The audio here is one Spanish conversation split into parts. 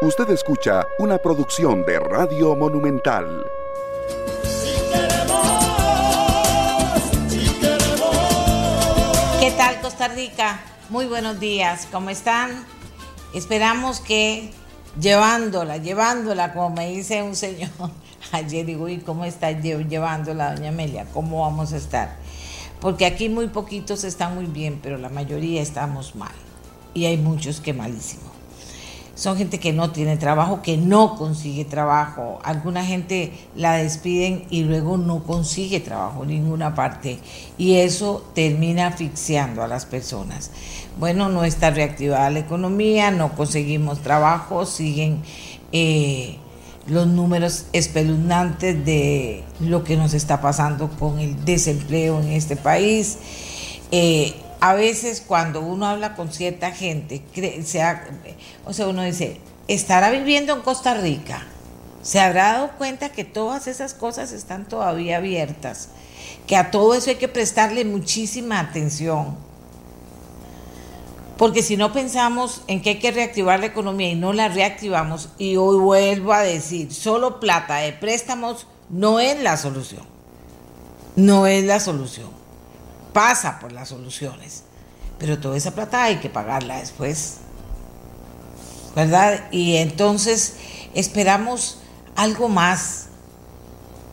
Usted escucha una producción de Radio Monumental. ¿Qué tal Costa Rica? Muy buenos días, ¿cómo están? Esperamos que llevándola, llevándola, como me dice un señor ayer, digo, ¿y cómo está llevándola, doña Amelia? ¿Cómo vamos a estar? Porque aquí muy poquitos están muy bien, pero la mayoría estamos mal. Y hay muchos que malísimo. Son gente que no tiene trabajo, que no consigue trabajo. Alguna gente la despiden y luego no consigue trabajo en ninguna parte. Y eso termina asfixiando a las personas. Bueno, no está reactivada la economía, no conseguimos trabajo, siguen... Eh, los números espeluznantes de lo que nos está pasando con el desempleo en este país. Eh, a veces cuando uno habla con cierta gente, o sea, uno dice, ¿estará viviendo en Costa Rica? ¿Se habrá dado cuenta que todas esas cosas están todavía abiertas? Que a todo eso hay que prestarle muchísima atención porque si no pensamos en que hay que reactivar la economía y no la reactivamos, y hoy vuelvo a decir, solo plata de préstamos no es la solución. No es la solución. Pasa por las soluciones. Pero toda esa plata hay que pagarla después. ¿Verdad? Y entonces esperamos algo más.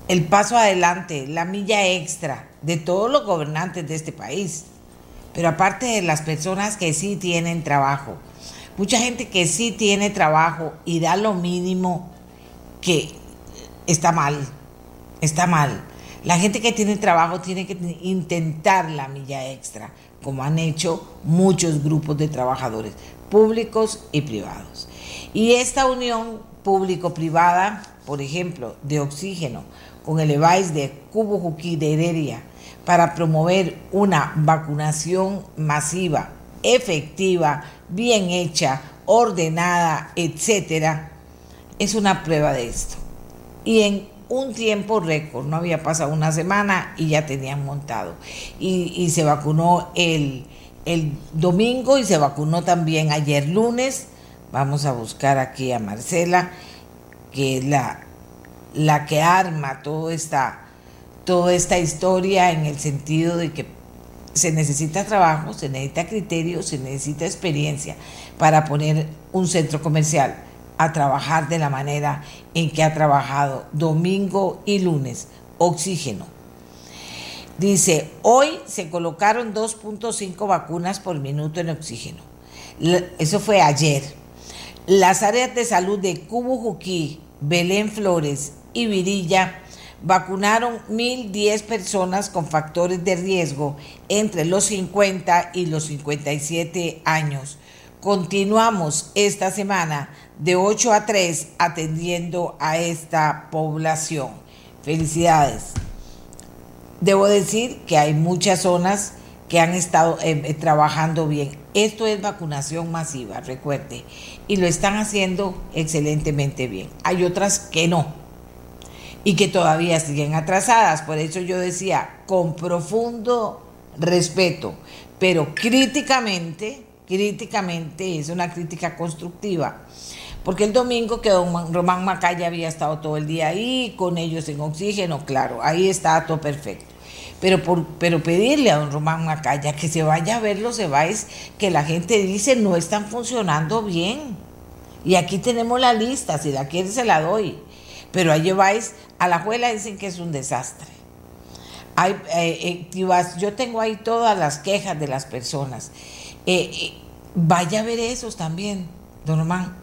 El paso adelante, la milla extra de todos los gobernantes de este país pero aparte de las personas que sí tienen trabajo, mucha gente que sí tiene trabajo y da lo mínimo que está mal, está mal. La gente que tiene trabajo tiene que intentar la milla extra, como han hecho muchos grupos de trabajadores, públicos y privados. Y esta unión público-privada, por ejemplo, de oxígeno, con el EVAIS de Cubo Juquí de Heredia, para promover una vacunación masiva, efectiva, bien hecha, ordenada, etcétera, es una prueba de esto. Y en un tiempo récord, no había pasado una semana y ya tenían montado. Y, se vacunó el, el domingo y se vacunó también ayer lunes. Vamos a buscar aquí a Marcela, que es la, la que arma todo esta toda esta historia en el sentido de que se necesita trabajo, se necesita criterio, se necesita experiencia para poner un centro comercial a trabajar de la manera en que ha trabajado domingo y lunes. Oxígeno. Dice, hoy se colocaron 2.5 vacunas por minuto en oxígeno. Eso fue ayer. Las áreas de salud de Cubo Juquí, Belén Flores y Virilla vacunaron 1.010 personas con factores de riesgo entre los 50 y los 57 años. Continuamos esta semana de 8 a 3 atendiendo a esta población. Felicidades. Debo decir que hay muchas zonas que han estado eh, eh, trabajando bien. Esto es vacunación masiva, recuerde, y lo están haciendo excelentemente bien. Hay otras que no y que todavía siguen atrasadas. Por eso yo decía, con profundo respeto, pero críticamente, críticamente, es una crítica constructiva. Porque el domingo que don Román Macaya había estado todo el día ahí, con ellos en oxígeno, claro, ahí está todo perfecto. Pero, por, pero pedirle a don Román Macaya que se vaya a ver los EVAIS que la gente dice no están funcionando bien. Y aquí tenemos la lista, si la quiere se la doy. Pero ahí lleváis a la abuela dicen que es un desastre. Hay, eh, eh, yo tengo ahí todas las quejas de las personas. Eh, vaya a ver esos también, don Román.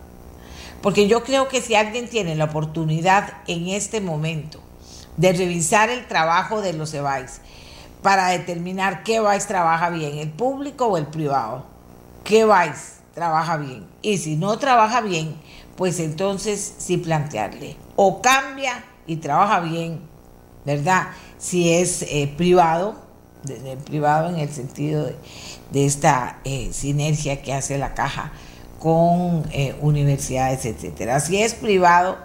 Porque yo creo que si alguien tiene la oportunidad en este momento de revisar el trabajo de los EBAIS para determinar qué EBAIS trabaja bien, el público o el privado, qué EBAIS trabaja bien. Y si no trabaja bien, pues entonces sí plantearle o cambia y trabaja bien, ¿verdad? Si es eh, privado, privado en el sentido de, esta eh, sinergia que hace la caja con eh, universidades, etcétera. Si es privado,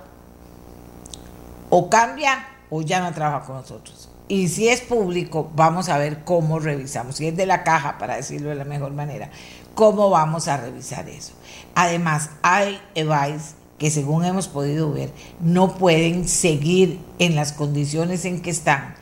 o cambia o ya no trabaja con nosotros. Y si es público, vamos a ver cómo revisamos. Si es de la caja, para decirlo de la mejor manera, cómo vamos a revisar eso. Además, hay EVAIS que según hemos podido ver, no pueden seguir en las condiciones en que están,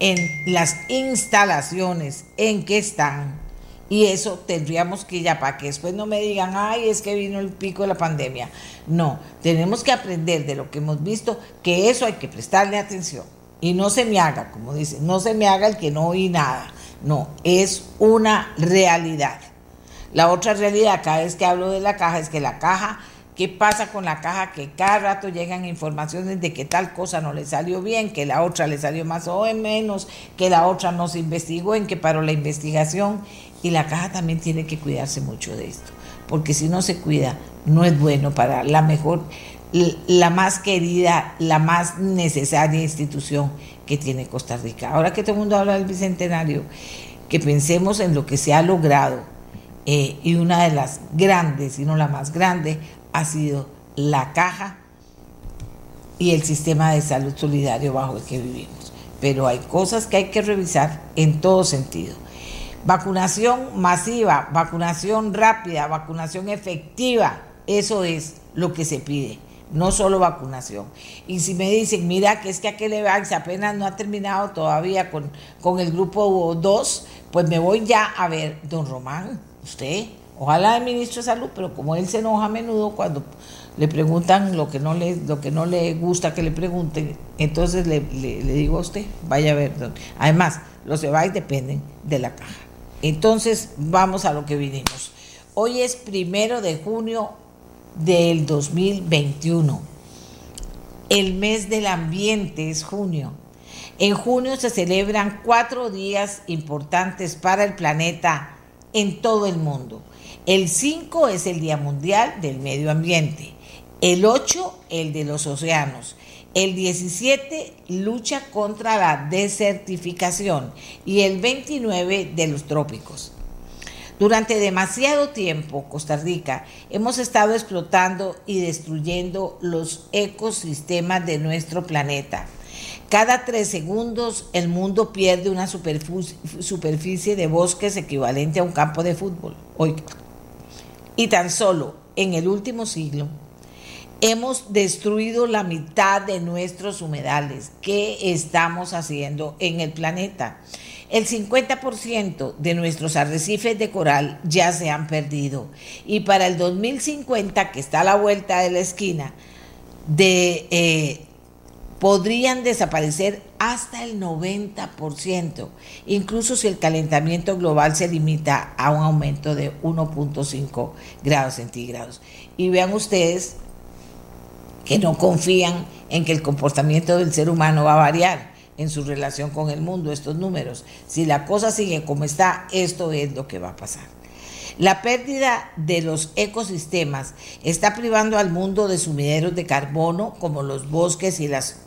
en las instalaciones en que están. Y eso tendríamos que ya para que después no me digan, ay, es que vino el pico de la pandemia. No, tenemos que aprender de lo que hemos visto, que eso hay que prestarle atención. Y no se me haga, como dice, no se me haga el que no oí nada. No, es una realidad. La otra realidad, cada vez que hablo de la caja, es que la caja ¿Qué pasa con la caja? Que cada rato llegan informaciones de que tal cosa no le salió bien, que la otra le salió más o menos, que la otra no se investigó, en que paró la investigación. Y la caja también tiene que cuidarse mucho de esto, porque si no se cuida, no es bueno para la mejor, la más querida, la más necesaria institución que tiene Costa Rica. Ahora que todo el mundo habla del Bicentenario, que pensemos en lo que se ha logrado eh, y una de las grandes, si no la más grande, ha sido la caja y el sistema de salud solidario bajo el que vivimos. Pero hay cosas que hay que revisar en todo sentido. Vacunación masiva, vacunación rápida, vacunación efectiva, eso es lo que se pide, no solo vacunación. Y si me dicen, mira, que es que aquel Evax apenas no ha terminado todavía con, con el grupo 2, pues me voy ya a ver, don Román, usted Ojalá el ministro de Salud, pero como él se enoja a menudo cuando le preguntan lo que no le, lo que no le gusta que le pregunten, entonces le, digo a usted, vaya a ver. Además, los EBAIS dependen de la caja. Entonces, vamos a lo que vinimos. Hoy es primero de junio del 2021. El mes del ambiente es junio. En junio se celebran cuatro días importantes para el planeta en todo el mundo. El 5 es el Día Mundial del Medio Ambiente. El 8, el de los océanos. El 17, lucha contra la desertificación. Y el 29, de los trópicos. Durante demasiado tiempo, Costa Rica, hemos estado explotando y destruyendo los ecosistemas de nuestro planeta. Cada tres segundos el mundo pierde una superficie de bosques equivalente a un campo de fútbol. Hoy, y tan solo en el último siglo hemos destruido la mitad de nuestros humedales. ¿Qué estamos haciendo en el planeta? El 50% de nuestros arrecifes de coral ya se han perdido. Y para el 2050, que está a la vuelta de la esquina, de eh, podrían desaparecer hasta el 90%, incluso si el calentamiento global se limita a un aumento de 1.5 grados centígrados. Y vean ustedes que no confían en que el comportamiento del ser humano va a variar en su relación con el mundo, estos números. Si la cosa sigue como está, esto es lo que va a pasar. La pérdida de los ecosistemas está privando al mundo de sumideros de carbono como los bosques y las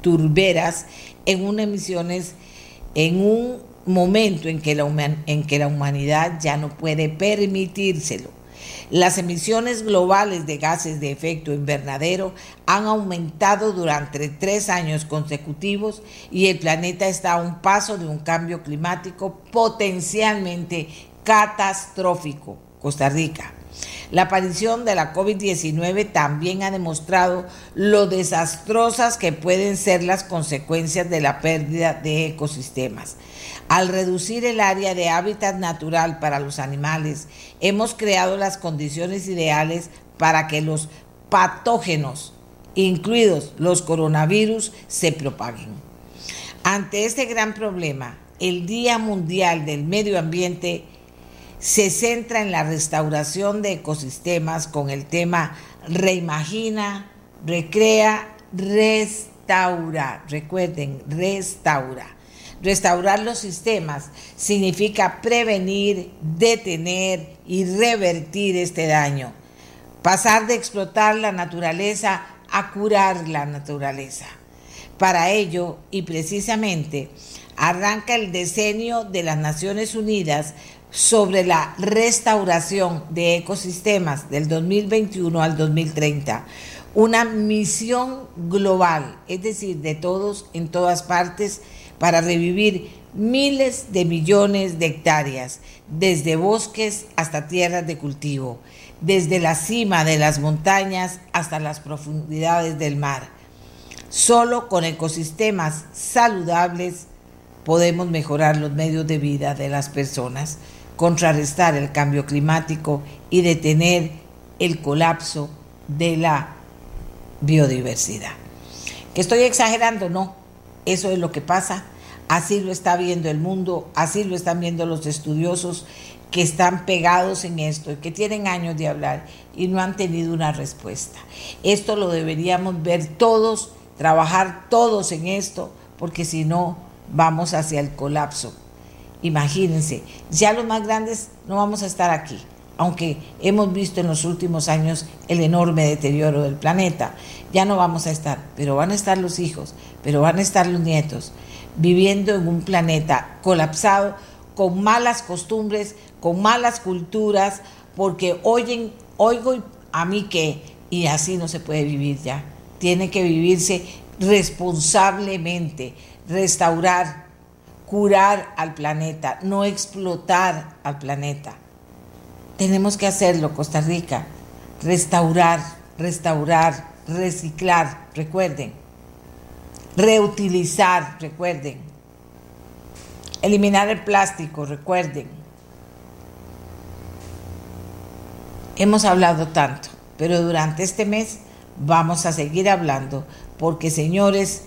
turberas en una emisiones en un momento en que, la en que la humanidad ya no puede permitírselo. Las emisiones globales de gases de efecto invernadero han aumentado durante tres años consecutivos y el planeta está a un paso de un cambio climático potencialmente catastrófico. Costa Rica. La aparición de la COVID-19 también ha demostrado lo desastrosas que pueden ser las consecuencias de la pérdida de ecosistemas. Al reducir el área de hábitat natural para los animales, hemos creado las condiciones ideales para que los patógenos, incluidos los coronavirus, se propaguen. Ante este gran problema, el Día Mundial del Medio Ambiente se centra en la restauración de ecosistemas con el tema reimagina, recrea, restaura. Recuerden, restaura. Restaurar los sistemas significa prevenir, detener y revertir este daño. Pasar de explotar la naturaleza a curar la naturaleza. Para ello, y precisamente, arranca el decenio de las Naciones Unidas sobre la restauración de ecosistemas del 2021 al 2030. Una misión global, es decir, de todos en todas partes, para revivir miles de millones de hectáreas, desde bosques hasta tierras de cultivo, desde la cima de las montañas hasta las profundidades del mar. Solo con ecosistemas saludables podemos mejorar los medios de vida de las personas, contrarrestar el cambio climático y detener el colapso de la biodiversidad. ¿Que estoy exagerando? No, eso es lo que pasa Así lo está viendo el mundo, así lo están viendo los estudiosos que están pegados en esto y que tienen años de hablar y no han tenido una respuesta. Esto lo deberíamos ver todos, trabajar todos en esto, porque si no, vamos hacia el colapso. Imagínense, ya los más grandes no vamos a estar aquí, aunque hemos visto en los últimos años el enorme deterioro del planeta, ya no vamos a estar, pero van a estar los hijos, pero van a estar los nietos viviendo en un planeta colapsado, con malas costumbres, con malas culturas, porque oyen, oigo a mí que, y así no se puede vivir ya. Tiene que vivirse responsablemente, restaurar, curar al planeta, no explotar al planeta. Tenemos que hacerlo, Costa Rica. Restaurar, restaurar, reciclar, recuerden Reutilizar, recuerden. Eliminar el plástico, recuerden. Hemos hablado tanto, pero durante este mes vamos a seguir hablando porque, señores,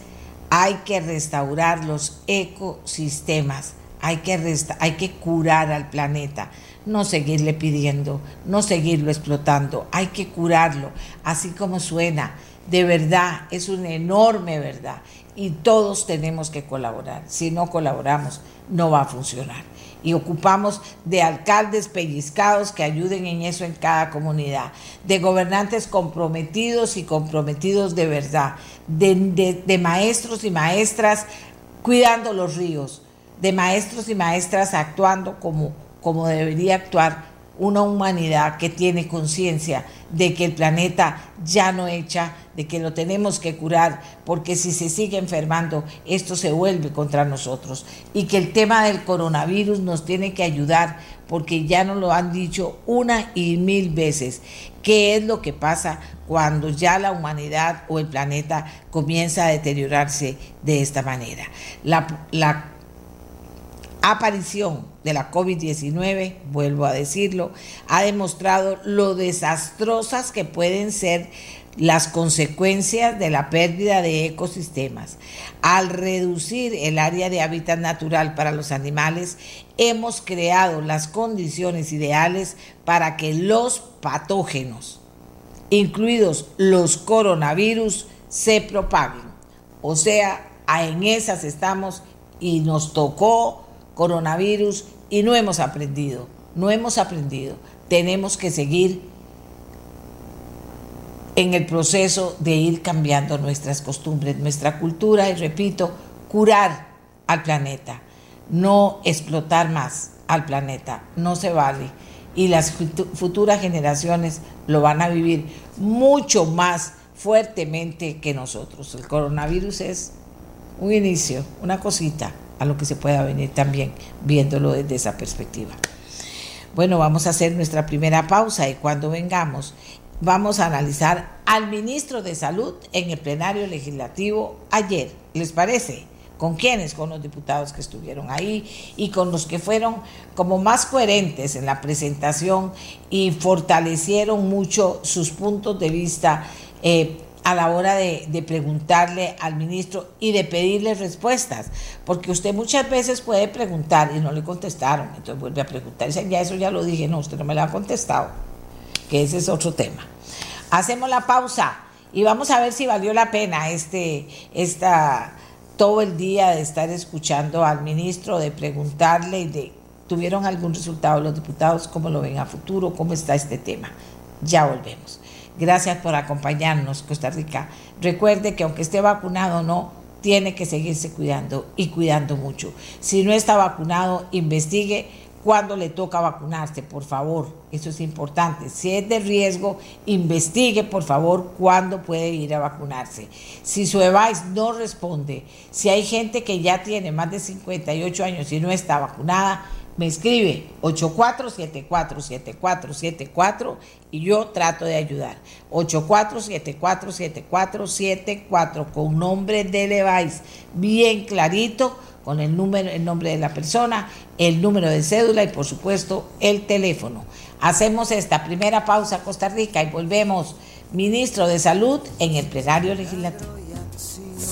hay que restaurar los ecosistemas, hay que, hay que curar al planeta, no seguirle pidiendo, no seguirlo explotando, hay que curarlo, así como suena. De verdad, es una enorme verdad. Y todos tenemos que colaborar. Si no colaboramos, no va a funcionar. Y ocupamos de alcaldes pellizcados que ayuden en eso en cada comunidad, de gobernantes comprometidos y comprometidos de verdad, de, maestros y maestras cuidando los ríos, de maestros y maestras actuando como, como debería actuar una humanidad que tiene conciencia de que el planeta ya no echa, de que lo tenemos que curar, porque si se sigue enfermando, esto se vuelve contra nosotros. Y que el tema del coronavirus nos tiene que ayudar, porque ya nos lo han dicho una y mil veces, qué es lo que pasa cuando ya la humanidad o el planeta comienza a deteriorarse de esta manera. La, aparición de la COVID-19, vuelvo a decirlo, ha demostrado lo desastrosas que pueden ser las consecuencias de la pérdida de ecosistemas. Al reducir el área de hábitat natural para los animales, hemos creado las condiciones ideales para que los patógenos, incluidos los coronavirus, se propaguen. O sea, en esas estamos y nos tocó coronavirus y no hemos aprendido, no hemos aprendido. Tenemos que seguir en el proceso de ir cambiando nuestras costumbres, nuestra cultura y repito, curar al planeta, no explotar más al planeta, no se vale. Y las futuras generaciones lo van a vivir mucho más fuertemente que nosotros. El coronavirus es un inicio, una cosita, a lo que se pueda venir también viéndolo desde esa perspectiva. Bueno, vamos a hacer nuestra primera pausa y cuando vengamos vamos a analizar al ministro de Salud en el plenario legislativo ayer. ¿Les parece? ¿Con quiénes? Con los diputados que estuvieron ahí y con los que fueron como más coherentes en la presentación y fortalecieron mucho sus puntos de vista eh, a la hora de, preguntarle al ministro y de pedirle respuestas, porque usted muchas veces puede preguntar y no le contestaron, entonces vuelve a preguntar, dice, ya eso ya lo dije, no, usted no me lo ha contestado, que ese es otro tema. Hacemos la pausa y vamos a ver si valió la pena este, esta, todo el día de estar escuchando al ministro, de preguntarle y de, ¿tuvieron algún resultado los diputados? ¿Cómo lo ven a futuro? ¿Cómo está este tema? Ya volvemos. Gracias por acompañarnos, Costa Rica. Recuerde que aunque esté vacunado o no, tiene que seguirse cuidando y cuidando mucho. Si no está vacunado, investigue cuándo le toca vacunarse, por favor. Eso es importante. Si es de riesgo, investigue, por favor, cuándo puede ir a vacunarse. Si su EVAIS no responde, si hay gente que ya tiene más de 58 años y no está vacunada, me escribe 84747474 y yo trato de ayudar. 84747474 con nombre de Levice, bien clarito con el número, el nombre de la persona, el número de cédula y por supuesto el teléfono. Hacemos esta primera pausa Costa Rica y volvemos. Ministro de Salud en el plenario legislativo.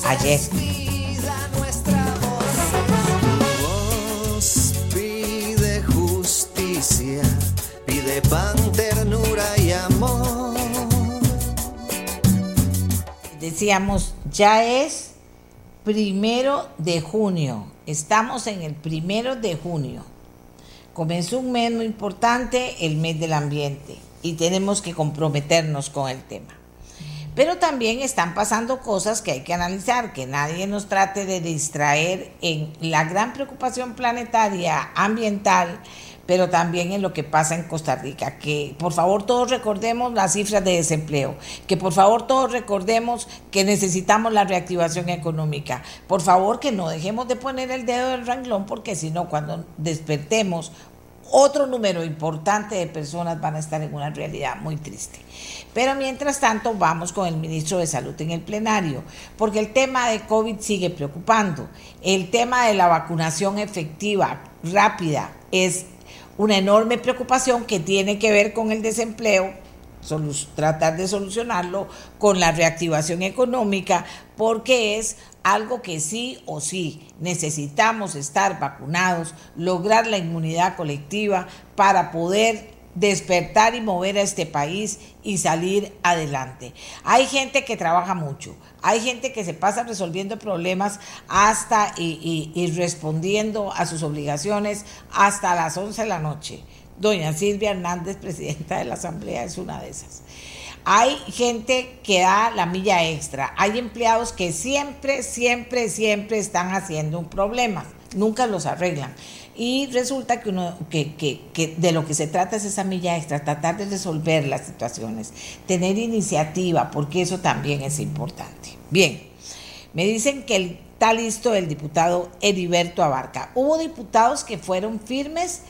Ayer. Pide pan, ternura y amor. Decíamos, ya es primero de junio. Estamos en el primero de junio. Comenzó un mes muy importante, el mes del ambiente, y tenemos que comprometernos con el tema. Pero también están pasando cosas que hay que analizar, que nadie nos trate de distraer en la gran preocupación planetaria, ambiental, pero también en lo que pasa en Costa Rica. Que por favor todos recordemos las cifras de desempleo, que por favor todos recordemos que necesitamos la reactivación económica. Por favor que no dejemos de poner el dedo del ranglón, porque si no, cuando despertemos, otro número importante de personas van a estar en una realidad muy triste. Pero mientras tanto vamos con el ministro de Salud en el plenario, porque el tema de COVID sigue preocupando. El tema de la vacunación efectiva, rápida, es una enorme preocupación que tiene que ver con el desempleo, tratar de solucionarlo con la reactivación económica, porque es algo que sí o sí necesitamos estar vacunados, lograr la inmunidad colectiva para poder despertar y mover a este país y salir adelante. Hay gente que trabaja mucho, hay gente que se pasa resolviendo problemas hasta y, respondiendo a sus obligaciones hasta las 11 de la noche. Doña Silvia Hernández, presidenta de la Asamblea, es una de esas. Hay gente que da la milla extra, hay empleados que siempre, siempre, siempre están haciendo un problema, nunca los arreglan. Y resulta que, uno, que, que, que, de lo que se trata es esa milla extra, tratar de resolver las situaciones, tener iniciativa, porque eso también es importante. Bien, me dicen que está listo el diputado Heriberto Abarca. Hubo diputados que fueron firmes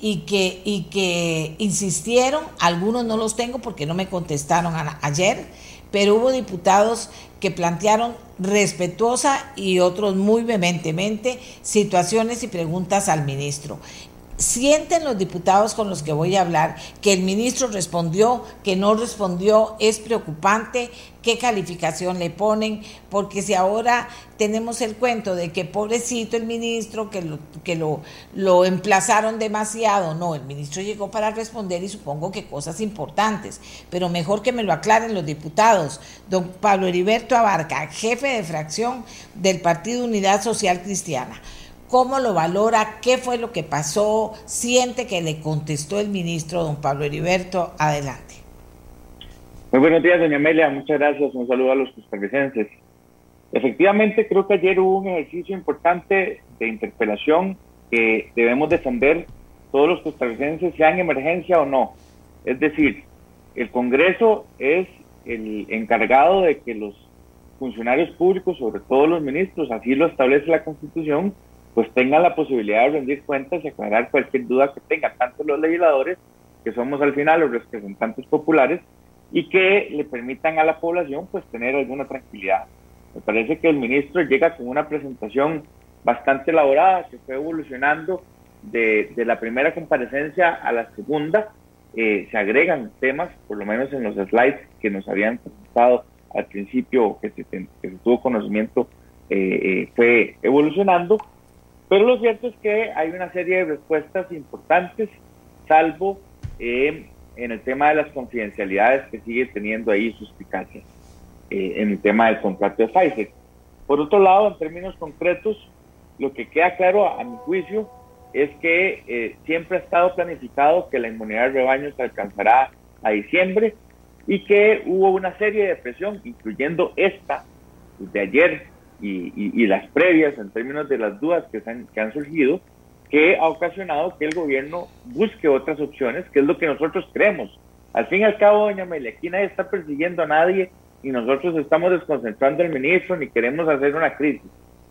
y que, y que insistieron, algunos no los tengo porque no me contestaron ayer, pero hubo diputados que plantearon respetuosa y otros muy vehementemente situaciones y preguntas al ministro. Sienten los diputados con los que voy a hablar que el ministro respondió, que no respondió, es preocupante, qué calificación le ponen, porque si ahora tenemos el cuento de que pobrecito el ministro, que lo, que lo, lo emplazaron demasiado, no, el ministro llegó para responder y supongo que cosas importantes, pero mejor que me lo aclaren los diputados. Don Pablo Heriberto Abarca, jefe de fracción del Partido Unidad Social Cristiana. ¿Cómo lo valora? ¿Qué fue lo que pasó? ¿Siente que le contestó el ministro, don Pablo Heriberto? Adelante. Muy buenos días, doña Amelia. Muchas gracias. Un saludo a los costarricenses. Efectivamente, creo que ayer hubo un ejercicio importante de interpelación que debemos defender todos los costarricenses, sean en emergencia o no. Es decir, el Congreso es el encargado de que los funcionarios públicos, sobre todo los ministros, así lo establece la Constitución, pues tengan la posibilidad de rendir cuentas y aclarar cualquier duda que tengan, tanto los legisladores, que somos al final los representantes populares, y que le permitan a la población pues tener alguna tranquilidad. Me parece que el ministro llega con una presentación bastante elaborada, que fue evolucionando de, la primera comparecencia a la segunda, eh, se agregan temas, por lo menos en los slides que nos habían presentado al principio, que se, tuvo conocimiento, eh, eh, fue evolucionando, pero lo cierto es que hay una serie de respuestas importantes, salvo eh, en el tema de las confidencialidades que sigue teniendo ahí suspicacia eh, en el tema del contrato de Pfizer. Por otro lado, en términos concretos, lo que queda claro a, mi juicio es que eh, siempre ha estado planificado que la inmunidad de rebaño se alcanzará a diciembre y que hubo una serie de presión, incluyendo esta de ayer y, las previas en términos de las dudas que, han, que han surgido, que ha ocasionado que el gobierno busque otras opciones, que es lo que nosotros creemos. Al fin y al cabo, doña Amelia, aquí nadie está persiguiendo a nadie y nosotros estamos desconcentrando al ministro ni queremos hacer una crisis.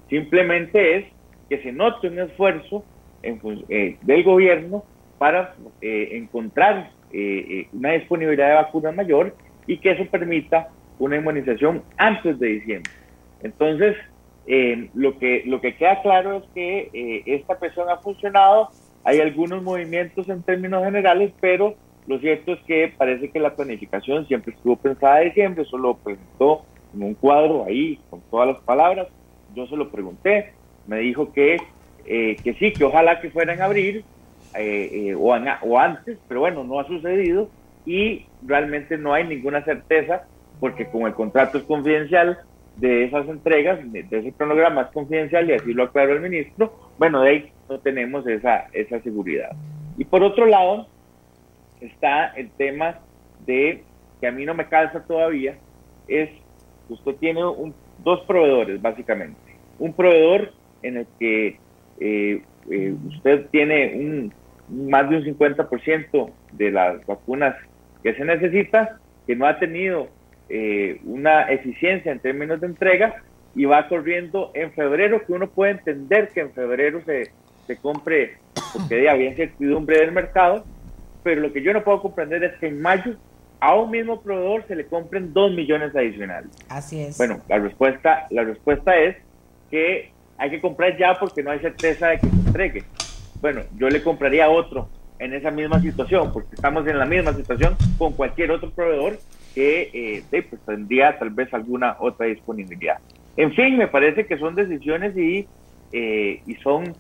Simplemente es que se note un esfuerzo eh, del gobierno para eh, encontrar eh, una disponibilidad de vacunas mayor y que eso permita una inmunización antes de diciembre. Entonces, lo, que, lo que queda claro es que esta presión ha funcionado, hay algunos movimientos en términos generales, pero lo cierto es que parece que la planificación siempre estuvo pensada de diciembre, solo presentó en un cuadro ahí con todas las palabras. Yo se lo pregunté, me dijo que, eh, que sí, que ojalá que fueran a abrir eh, eh, o, o antes, pero bueno, no ha sucedido y realmente no hay ninguna certeza porque como el contrato es confidencial de esas entregas, de, ese cronograma es confidencial y así lo aclaró el ministro, bueno, de ahí no tenemos esa, esa seguridad. Y por otro lado, está el tema de, que a mí no me calza todavía, es usted tiene dos proveedores básicamente. Un proveedor en el que eh, eh, usted tiene un, más de un 50% de las vacunas que se necesita, que no ha tenido eh, una eficiencia en términos de entrega y va corriendo en febrero, que uno puede entender que en febrero se, se compre porque había incertidumbre del mercado, pero lo que yo no puedo comprender es que en mayo a un mismo proveedor se le compren dos millones adicionales. Así es. Bueno, la respuesta, la respuesta es que hay que comprar ya porque no hay certeza de que se entregue. Bueno, yo le compraría otro en esa misma situación, porque estamos en la misma situación con cualquier otro proveedor que eh, pues, tendría tal vez alguna otra disponibilidad. En fin, me parece que son decisiones y, eh, y son,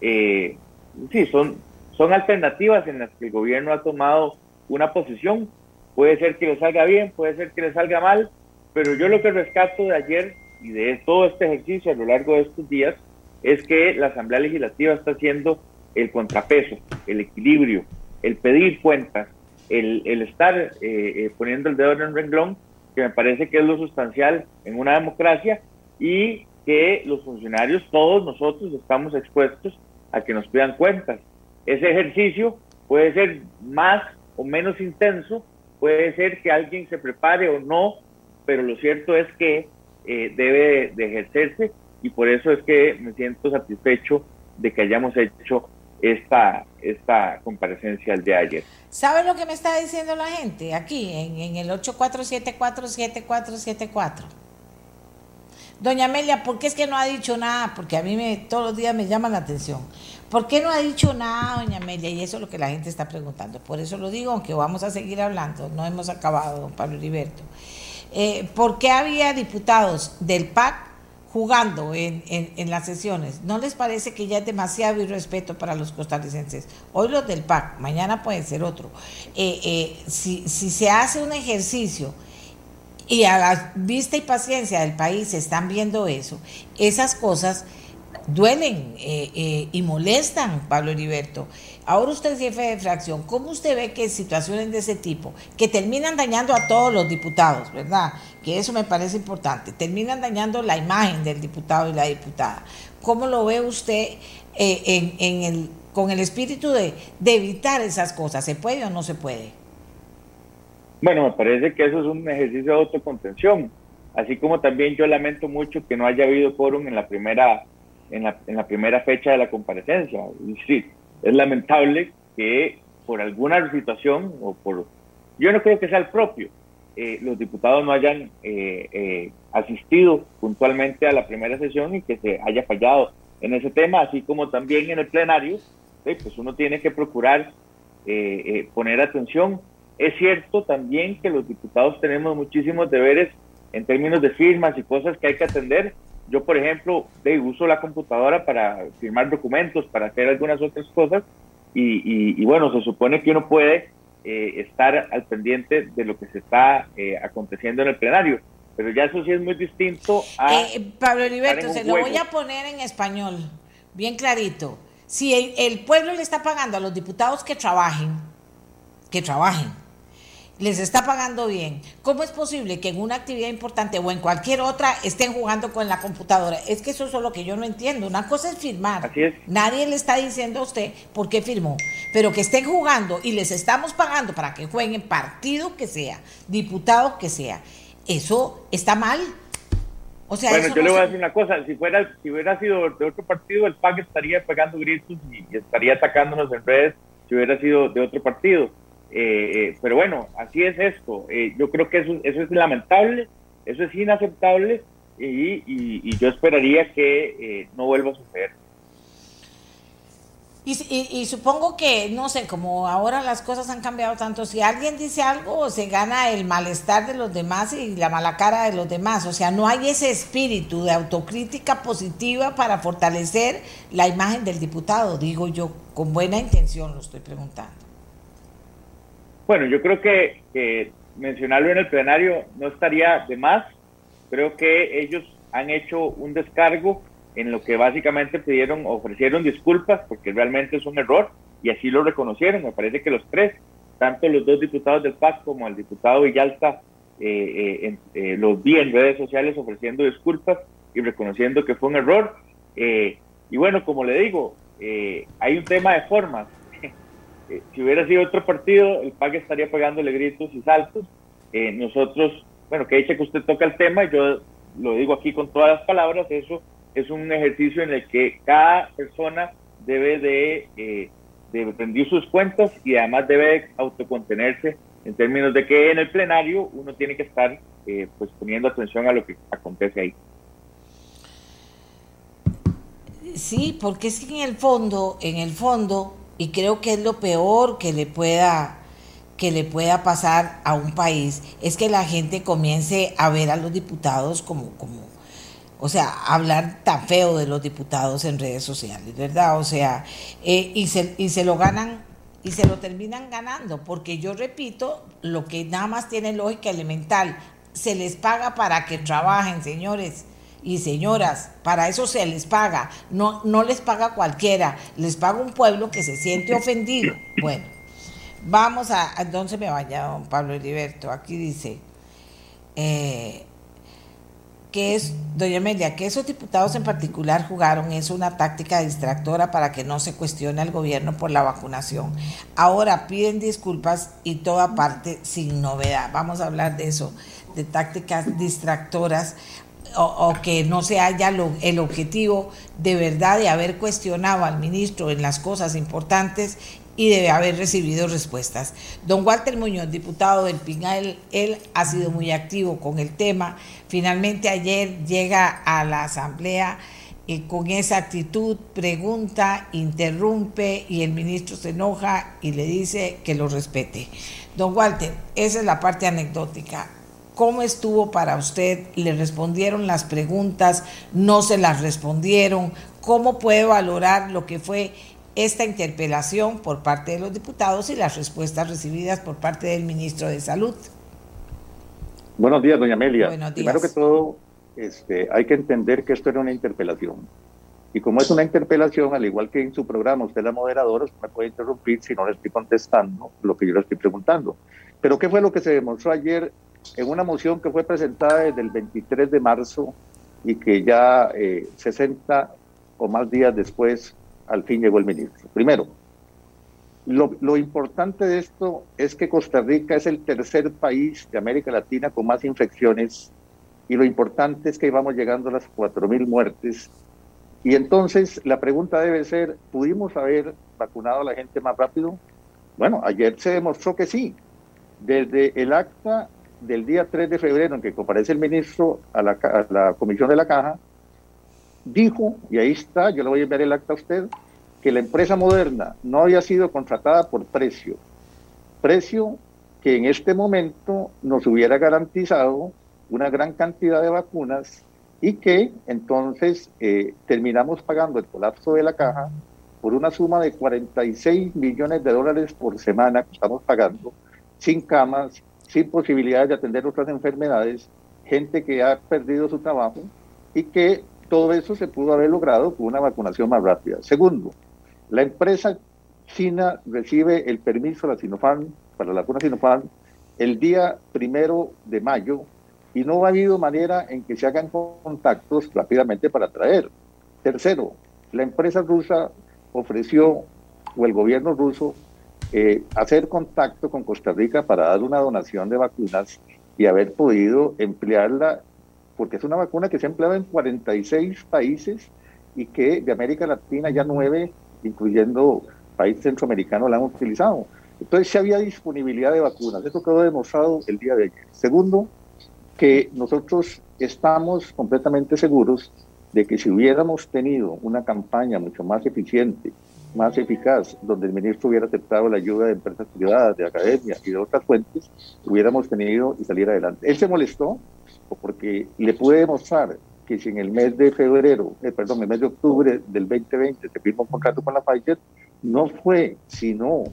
eh, sí, son, son alternativas en las que el gobierno ha tomado una posición. Puede ser que le salga bien, puede ser que le salga mal, pero yo lo que rescato de ayer y de todo este ejercicio a lo largo de estos días es que la Asamblea Legislativa está haciendo el contrapeso, el equilibrio, el pedir cuentas, el, estar eh, eh, poniendo el dedo en el renglón, que me parece que es lo sustancial en una democracia y que los funcionarios, todos nosotros, estamos expuestos a que nos pidan cuentas. Ese ejercicio puede ser más o menos intenso, puede ser que alguien se prepare o no, pero lo cierto es que eh, debe de ejercerse y por eso es que me siento satisfecho de que hayamos hecho esta, esta comparecencia el de ayer. ¿Sabe lo que me está diciendo la gente aquí en, en el 84747474? Doña Amelia, ¿por qué es que no ha dicho nada? Porque a mí me, todos los días me llama la atención. ¿Por qué no ha dicho nada, doña Amelia? Y eso es lo que la gente está preguntando. Por eso lo digo, aunque vamos a seguir hablando, no hemos acabado, don Pablo Heriberto. Eh, ¿Por qué había diputados del PAC jugando en, las sesiones? ¿No les parece que ya es demasiado irrespeto para los costarricenses? Hoy los del PAC, mañana puede ser otro. Eh, eh, si, si se hace un ejercicio y a la vista y paciencia del país están viendo eso, esas cosas duelen eh, y molestan, Pablo Heriberto. Ahora usted es jefe de fracción, ¿cómo usted ve que situaciones de ese tipo, que terminan dañando a todos los diputados, ¿verdad? Que eso me parece importante, terminan dañando la imagen del diputado y la diputada. ¿Cómo lo ve usted eh, en, el, con el espíritu de, evitar esas cosas? ¿Se puede o no se puede? Bueno, me parece que eso es un ejercicio de autocontención, así como también yo lamento mucho que no haya habido quórum en la primera en la, en la primera fecha de la comparecencia. Sí, es lamentable que por alguna situación o por, yo no creo que sea el propio, eh, los diputados no hayan eh, eh, asistido puntualmente a la primera sesión y que se haya fallado en ese tema, así como también en el plenario, pues uno tiene que procurar poner atención. Es cierto también que los diputados tenemos muchísimos deberes en términos de firmas y cosas que hay que atender, yo, por ejemplo, de, uso la computadora para firmar documentos, para hacer algunas otras cosas, y, bueno, se supone que uno puede eh, estar al pendiente de lo que se está eh, aconteciendo en el plenario. Pero ya eso sí es muy distinto a... Eh, Pablo Heriberto, se lo voy a poner en español, bien clarito. Si el, el pueblo le está pagando a los diputados que trabajen, que trabajen, les está pagando bien. ¿Cómo es posible que en una actividad importante o en cualquier otra estén jugando con la computadora? Es que eso es lo que yo no entiendo. Una cosa es firmar. Así es. Nadie le está diciendo a usted por qué firmó, pero que estén jugando y les estamos pagando para que jueguen partido que sea, diputado que sea. Eso está mal. O sea, bueno, yo no le voy a decir una cosa, si fuera si hubiera sido de otro partido, el PAC estaría pegando gritos y estaría atacándonos en redes si hubiera sido de otro partido. Eh, eh, pero bueno, así es esto. Eh, yo creo que eso, eso es lamentable, eso es inaceptable y, y- yo esperaría que eh, no vuelva a suceder. Y, y- y supongo que, no sé, como ahora las cosas han cambiado tanto, si alguien dice algo, se gana el malestar de los demás y la mala cara de los demás. O sea, no hay ese espíritu de autocrítica positiva para fortalecer la imagen del diputado, digo yo, con buena intención lo estoy preguntando. Bueno, yo creo que, mencionarlo en el plenario no estaría de más. Creo que ellos han hecho un descargo en lo que básicamente pidieron, ofrecieron disculpas, porque realmente es un error, y así lo reconocieron. Me parece que los tres, tanto los dos diputados del PAC como el diputado Villalta, eh, eh, eh, los vi en redes sociales ofreciendo disculpas y reconociendo que fue un error. Eh, y bueno, como le digo, eh, hay un tema de formas. Eh, si hubiera sido otro partido, el PAC estaría pegándole gritos y saltos. Eh, nosotros, bueno, que dice que usted toca el tema, yo lo digo aquí con todas las palabras, eso es un ejercicio en el que cada persona debe de, eh, de rendir sus cuentas y además debe de autocontenerse en términos de que en el plenario uno tiene que estar eh, pues poniendo atención a lo que acontece ahí. Sí, porque es que en el fondo, en el fondo, y creo que es lo peor que le pueda que le pueda pasar a un país, es que la gente comience a ver a los diputados como, como, o sea, hablar tan feo de los diputados en redes sociales, ¿verdad? O sea, eh, y, se, y se lo ganan y se lo terminan ganando, porque yo repito, lo que nada más tiene lógica elemental, se les paga para que trabajen, señores y señoras, para eso se les paga, no, no les paga cualquiera, les paga un pueblo que se siente ofendido. Bueno, vamos a, ¿a dónde me vaya don Pablo Heriberto? Aquí dice, eh, que es, doña Amelia, que esos diputados en particular jugaron es una táctica distractora para que no se cuestione al gobierno por la vacunación. Ahora piden disculpas y toda parte sin novedad. Vamos a hablar de eso, de tácticas distractoras o, que no se haya el objetivo de verdad de haber cuestionado al ministro en las cosas importantes y debe haber recibido respuestas. Don Walter Muñoz, diputado del PINAL, él ha sido muy activo con el tema. Finalmente ayer llega a la asamblea y con esa actitud pregunta, interrumpe y el ministro se enoja y le dice que lo respete. Don Walter, esa es la parte anecdótica. ¿Cómo estuvo para usted? ¿Le respondieron las preguntas? ¿No se las respondieron? ¿Cómo puede valorar lo que fue esta interpelación por parte de los diputados y las respuestas recibidas por parte del ministro de Salud? Buenos días, doña Amelia. Buenos Primero que días. todo, este, hay que entender que esto era una interpelación. Y como es una interpelación, al igual que en su programa, usted la moderadora, usted me puede interrumpir si no le estoy contestando lo que yo le estoy preguntando. Pero ¿qué fue lo que se demostró ayer en una moción que fue presentada desde el 23 de marzo y que ya eh, 60 o más días después al fin llegó el ministro? Primero, lo, lo importante de esto es que Costa Rica es el tercer país de América Latina con más infecciones y lo importante es que vamos llegando a las 4.000 muertes. Y entonces la pregunta debe ser, ¿pudimos haber vacunado a la gente más rápido? Bueno, ayer se demostró que sí. Desde el acta del día 3 de febrero en que comparece el ministro a la, a la comisión de la caja, dijo, y ahí está, yo le voy a enviar el acta a usted, que la empresa moderna no había sido contratada por precio, precio que en este momento nos hubiera garantizado una gran cantidad de vacunas y que entonces eh, terminamos pagando el colapso de la caja por una suma de 46 millones de dólares por semana que estamos pagando, sin camas, sin posibilidades de atender otras enfermedades, gente que ha perdido su trabajo y que todo eso se pudo haber logrado con una vacunación más rápida. Segundo, la empresa china recibe el permiso de la Sinopharm, para la vacuna Sinopharm, el día primero de mayo y no ha habido manera en que se hagan contactos rápidamente para traer. Tercero, la empresa rusa ofreció, o el gobierno ruso, eh, hacer contacto con Costa Rica para dar una donación de vacunas y haber podido emplearla, porque es una vacuna que se ha empleado en 46 países y que de América Latina ya nueve, incluyendo países centroamericanos, la han utilizado. Entonces, si había disponibilidad de vacunas. Eso quedó demostrado el día de ayer. Segundo, que nosotros estamos completamente seguros de que si hubiéramos tenido una campaña mucho más eficiente, más eficaz, donde el ministro hubiera aceptado la ayuda de empresas privadas, de academia y de otras fuentes, hubiéramos tenido y salir adelante. Él se molestó porque le pude demostrar que si en el mes de febrero, eh, perdón, el mes de octubre del 2020 se firmó un contrato con la Pfizer, no fue sino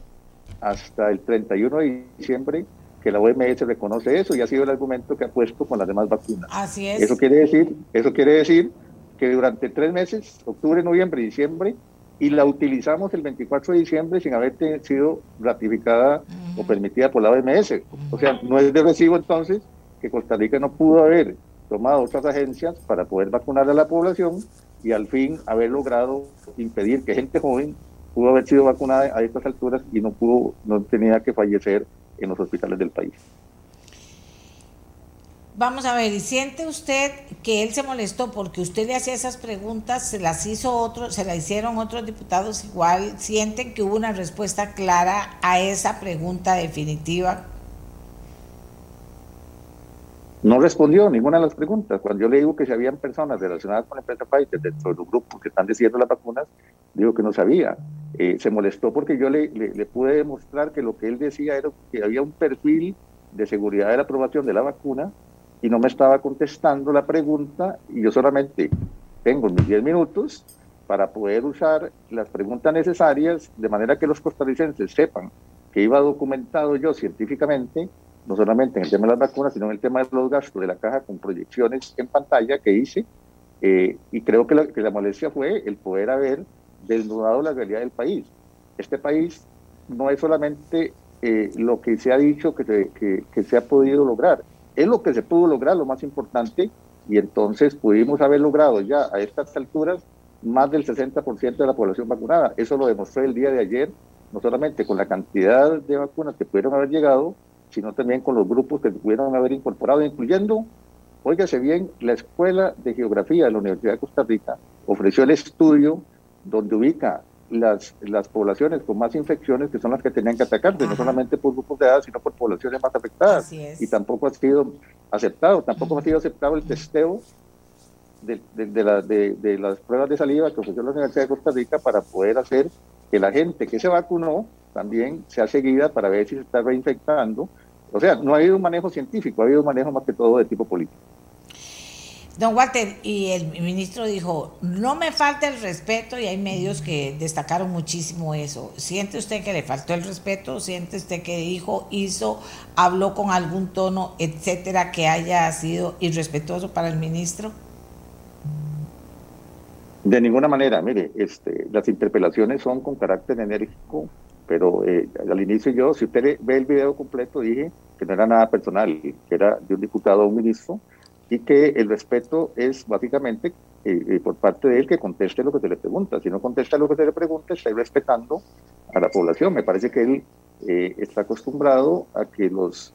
hasta el 31 de diciembre que la OMS reconoce eso y ha sido el argumento que ha puesto con las demás vacunas. Así es. Eso quiere decir, eso quiere decir que durante tres meses, octubre, noviembre y diciembre, y la utilizamos el 24 de diciembre sin haber sido ratificada o permitida por la OMS. O sea, no es de recibo entonces que Costa Rica no pudo haber tomado otras agencias para poder vacunar a la población y al fin haber logrado impedir que gente joven pudo haber sido vacunada a estas alturas y no pudo, no tenía que fallecer en los hospitales del país. Vamos a ver, ¿y siente usted que él se molestó porque usted le hacía esas preguntas, se las hizo otros, se las hicieron otros diputados igual? ¿Sienten que hubo una respuesta clara a esa pregunta definitiva? No respondió ninguna de las preguntas. Cuando yo le digo que si habían personas relacionadas con la empresa Pfizer dentro de los grupos que están diciendo las vacunas, digo que no sabía. Eh, se molestó porque yo le, le, pude demostrar que lo que él decía era que había un perfil de seguridad de la aprobación de la vacuna y no me estaba contestando la pregunta y yo solamente tengo mis 10 minutos para poder usar las preguntas necesarias de manera que los costarricenses sepan que iba documentado yo científicamente, no solamente en el tema de las vacunas, sino en el tema de los gastos de la caja con proyecciones en pantalla que hice. Eh, y creo que la, que la molestia fue el poder haber desnudado la realidad del país. Este país no es solamente eh, lo que se ha dicho que que, se ha podido lograr, es lo que se pudo lograr, lo más importante, y entonces pudimos haber logrado ya a estas alturas más del 60% de la población vacunada. Eso lo demostró el día de ayer, no solamente con la cantidad de vacunas que pudieron haber llegado, sino también con los grupos que pudieron haber incorporado, incluyendo, óigase bien, la Escuela de Geografía de la Universidad de Costa Rica ofreció el estudio donde ubica las, las poblaciones con más infecciones que son las que tenían que atacarse, no solamente por grupos de edad, sino por poblaciones más afectadas. Y tampoco ha sido aceptado, tampoco ha sido aceptado el testeo de, de, la, de, las pruebas de saliva que ofreció la Universidad de Costa Rica para poder hacer que la gente que se vacunó también sea seguida para ver si se está reinfectando. O sea, no ha habido un manejo científico, ha habido un manejo más que todo de tipo político. Don Walter, y el ministro dijo, no me falta el respeto y hay medios que destacaron muchísimo eso. ¿Siente usted que le faltó el respeto? ¿Siente usted que dijo, hizo, habló con algún tono, etcétera, que haya sido irrespetuoso para el ministro? De ninguna manera, mire, este, las interpelaciones son con carácter enérgico, pero eh, al inicio yo, si usted ve el video completo, dije que no era nada personal, que era de un diputado o un ministro, y que el respeto es básicamente eh, eh, por parte de él que conteste lo que se le pregunta. Si no contesta lo que se le pregunta, está respetando a la población. Me parece que él eh, está acostumbrado a que los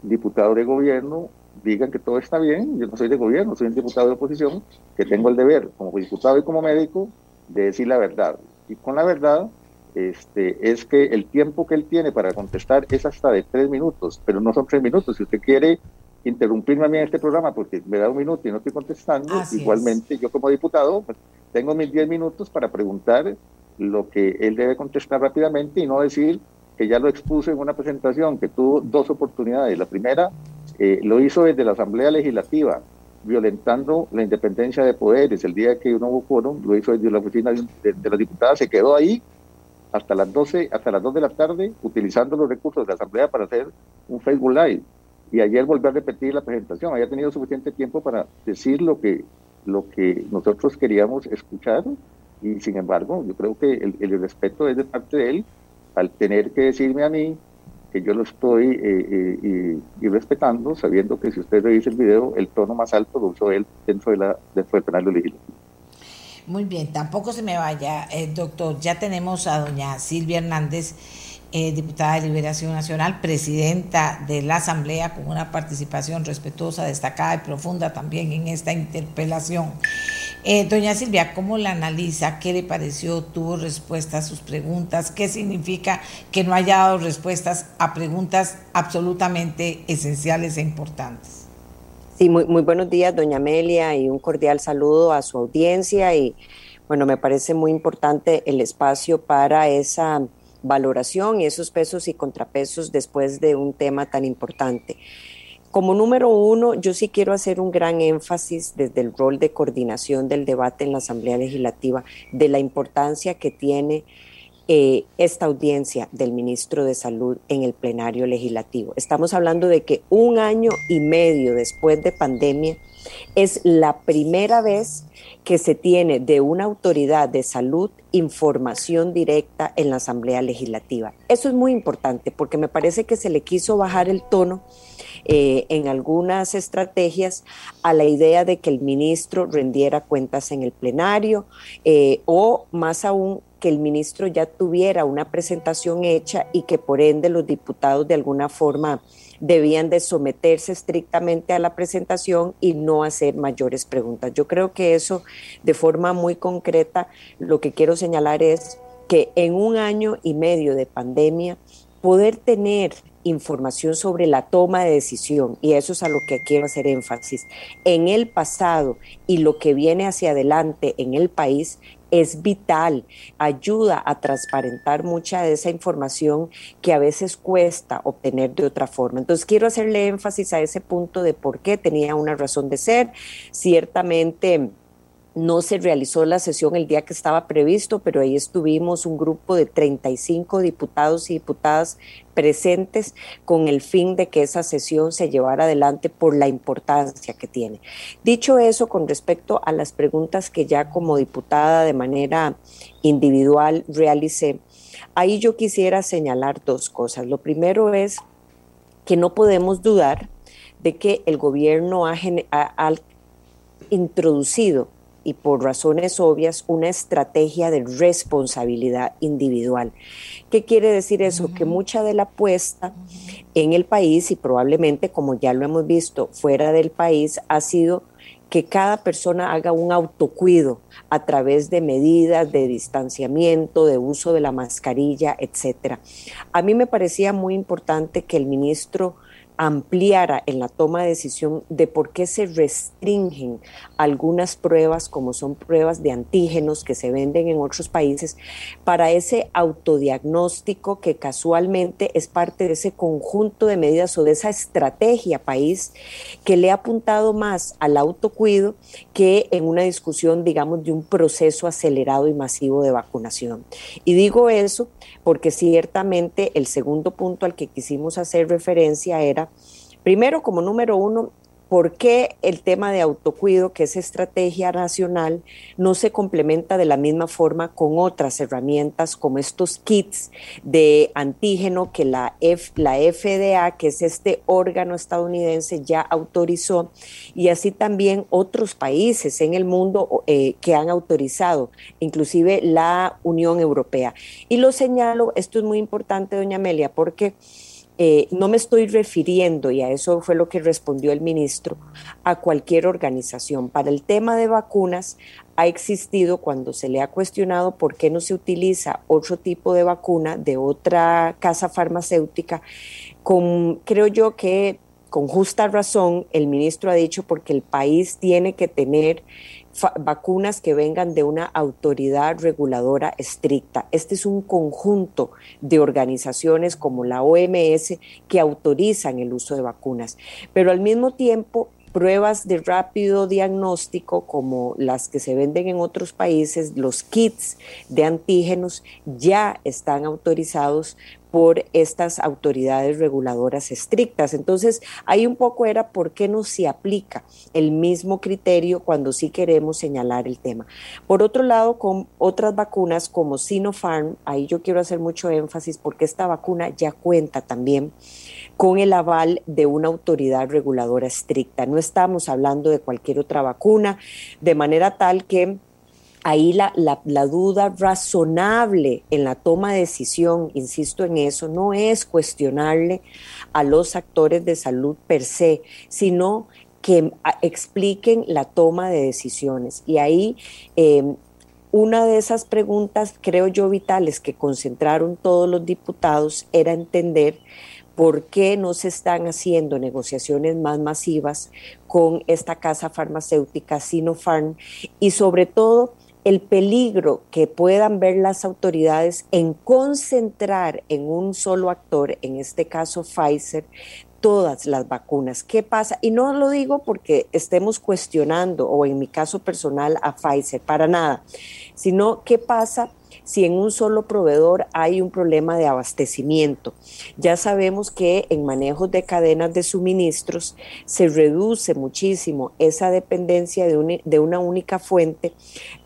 diputados de gobierno digan que todo está bien. Yo no soy de gobierno, soy un diputado de oposición, que tengo el deber como diputado y como médico de decir la verdad. Y con la verdad este, es que el tiempo que él tiene para contestar es hasta de tres minutos, pero no son tres minutos. Si usted quiere interrumpirme a mí en este programa porque me da un minuto y no estoy contestando, igualmente yo como diputado pues, tengo mis 10 minutos para preguntar lo que él debe contestar rápidamente y no decir que ya lo expuso en una presentación que tuvo dos oportunidades. La primera eh, lo hizo desde la Asamblea Legislativa, violentando la independencia de poderes. El día que uno hubo quórum, lo hizo desde la oficina de, de, la diputada, se quedó ahí hasta las 12, hasta las 2 de la tarde, utilizando los recursos de la Asamblea para hacer un Facebook Live y ayer volví a repetir la presentación. Había tenido suficiente tiempo para decir lo que, lo que nosotros queríamos escuchar y sin embargo yo creo que el, el respeto es de parte de él al tener que decirme a mí que yo lo estoy eh, eh, y, respetando, sabiendo que si usted revisa el video, el tono más alto lo usó él dentro, de la, dentro del plenario legislativo. Muy bien, tampoco se me vaya, eh, doctor. Ya tenemos a doña Silvia Hernández, diputada de Liberación Nacional, presidenta de la Asamblea, con una participación respetuosa, destacada y profunda también en esta interpelación. Eh, doña Silvia, ¿cómo la analiza? ¿Qué le pareció? ¿Tuvo respuesta a sus preguntas? ¿Qué significa que no haya dado respuestas a preguntas absolutamente esenciales e importantes? Sí, muy, muy buenos días, doña Amelia, y un cordial saludo a su audiencia. Y bueno, me parece muy importante el espacio para esa valoración y esos pesos y contrapesos después de un tema tan importante. Como número uno, yo sí quiero hacer un gran énfasis desde el rol de coordinación del debate en la Asamblea Legislativa de la importancia que tiene eh, esta audiencia del ministro de Salud en el plenario legislativo. Estamos hablando de que un año y medio después de pandemia es la primera vez que se tiene de una autoridad de salud información directa en la Asamblea Legislativa. Eso es muy importante porque me parece que se le quiso bajar el tono eh, en algunas estrategias a la idea de que el ministro rendiera cuentas en el plenario eh, o más aún que el ministro ya tuviera una presentación hecha y que por ende los diputados de alguna forma debían de someterse estrictamente a la presentación y no hacer mayores preguntas. Yo creo que eso de forma muy concreta lo que quiero señalar es que en un año y medio de pandemia poder tener información sobre la toma de decisión, y eso es a lo que quiero hacer énfasis, en el pasado y lo que viene hacia adelante en el país es vital, ayuda a transparentar mucha de esa información que a veces cuesta obtener de otra forma. Entonces quiero hacerle énfasis a ese punto de por qué tenía una razón de ser. Ciertamente no se realizó la sesión el día que estaba previsto, pero ahí estuvimos un grupo de 35 diputados y diputadas presentes con el fin de que esa sesión se llevara adelante por la importancia que tiene. Dicho eso, con respecto a las preguntas que ya como diputada de manera individual realicé, ahí yo quisiera señalar dos cosas. Lo primero es que no podemos dudar de que el gobierno ha, ha introducido y por razones obvias una estrategia de responsabilidad individual. ¿Qué quiere decir eso? Que mucha de la apuesta en el país y probablemente, como ya lo hemos visto, fuera del país, ha sido que cada persona haga un autocuido a través de medidas de distanciamiento, de uso de la mascarilla, etcétera. A mí me parecía muy importante que el ministro ampliara en la toma de decisión de por qué se restringen algunas pruebas, como son pruebas de antígenos que se venden en otros países, para ese autodiagnóstico que casualmente es parte de ese conjunto de medidas o de esa estrategia país que le ha apuntado más al autocuido que en una discusión, digamos, de un proceso acelerado y masivo de vacunación. Y digo eso porque ciertamente el segundo punto al que quisimos hacer referencia era, primero como número uno, ¿Por qué el tema de autocuido, que es estrategia nacional, no se complementa de la misma forma con otras herramientas como estos kits de antígeno que la, FDA, que es este órgano estadounidense, ya autorizó, y así también otros países en el mundo eh, que han autorizado, inclusive la Unión Europea? Y lo señalo, esto es muy importante, doña Amelia, porque eh, no me estoy refiriendo, y a eso fue lo que respondió el ministro, a cualquier organización. Para el tema de vacunas ha existido cuando se le ha cuestionado por qué no se utiliza otro tipo de vacuna de otra casa farmacéutica, creo yo que con justa razón el ministro ha dicho porque el país tiene que tener vacunas que vengan de una autoridad reguladora estricta. Este es un conjunto de organizaciones como la OMS que autorizan el uso de vacunas, pero al mismo tiempo pruebas de rápido diagnóstico como las que se venden en otros países, los kits de antígenos ya están autorizados por estas autoridades reguladoras estrictas. Entonces, ahí un poco era por qué no se aplica el mismo criterio cuando sí queremos señalar el tema. Por otro lado, con otras vacunas como Sinopharm, ahí yo quiero hacer mucho énfasis porque esta vacuna ya cuenta también con el aval de una autoridad reguladora estricta. No estamos hablando de cualquier otra vacuna, de manera tal que ahí la, la, duda razonable en la toma de decisión, insisto en eso, no es cuestionarle a los actores de salud per se, sino que expliquen la toma de decisiones. Y ahí em, una de esas preguntas, creo yo, vitales que concentraron todos los diputados era entender por qué no se están haciendo negociaciones más masivas con esta casa farmacéutica Sinopharm y sobre todo el peligro que puedan ver las autoridades en concentrar en un solo actor, en este caso Pfizer, todas las vacunas. ¿Qué pasa? Y no lo digo porque estemos cuestionando, o en mi caso personal, a Pfizer, para nada, sino qué pasa si en un solo proveedor hay un problema de abastecimiento. Ya sabemos que en manejos de cadenas de suministros se reduce muchísimo esa dependencia de, de una única fuente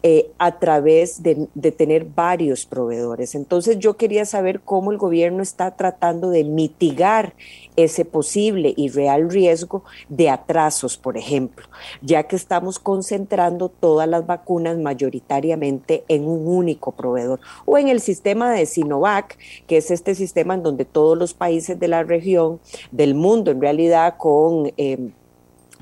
eh, a través de, de tener varios proveedores. Entonces yo quería saber cómo el gobierno está tratando de mitigar ese posible y real riesgo de atrasos, por ejemplo, ya que estamos concentrando todas las vacunas mayoritariamente en un único proveedor o en el sistema de Sinovac, que es este sistema en donde todos los países de la región, del mundo en realidad, con... Eh,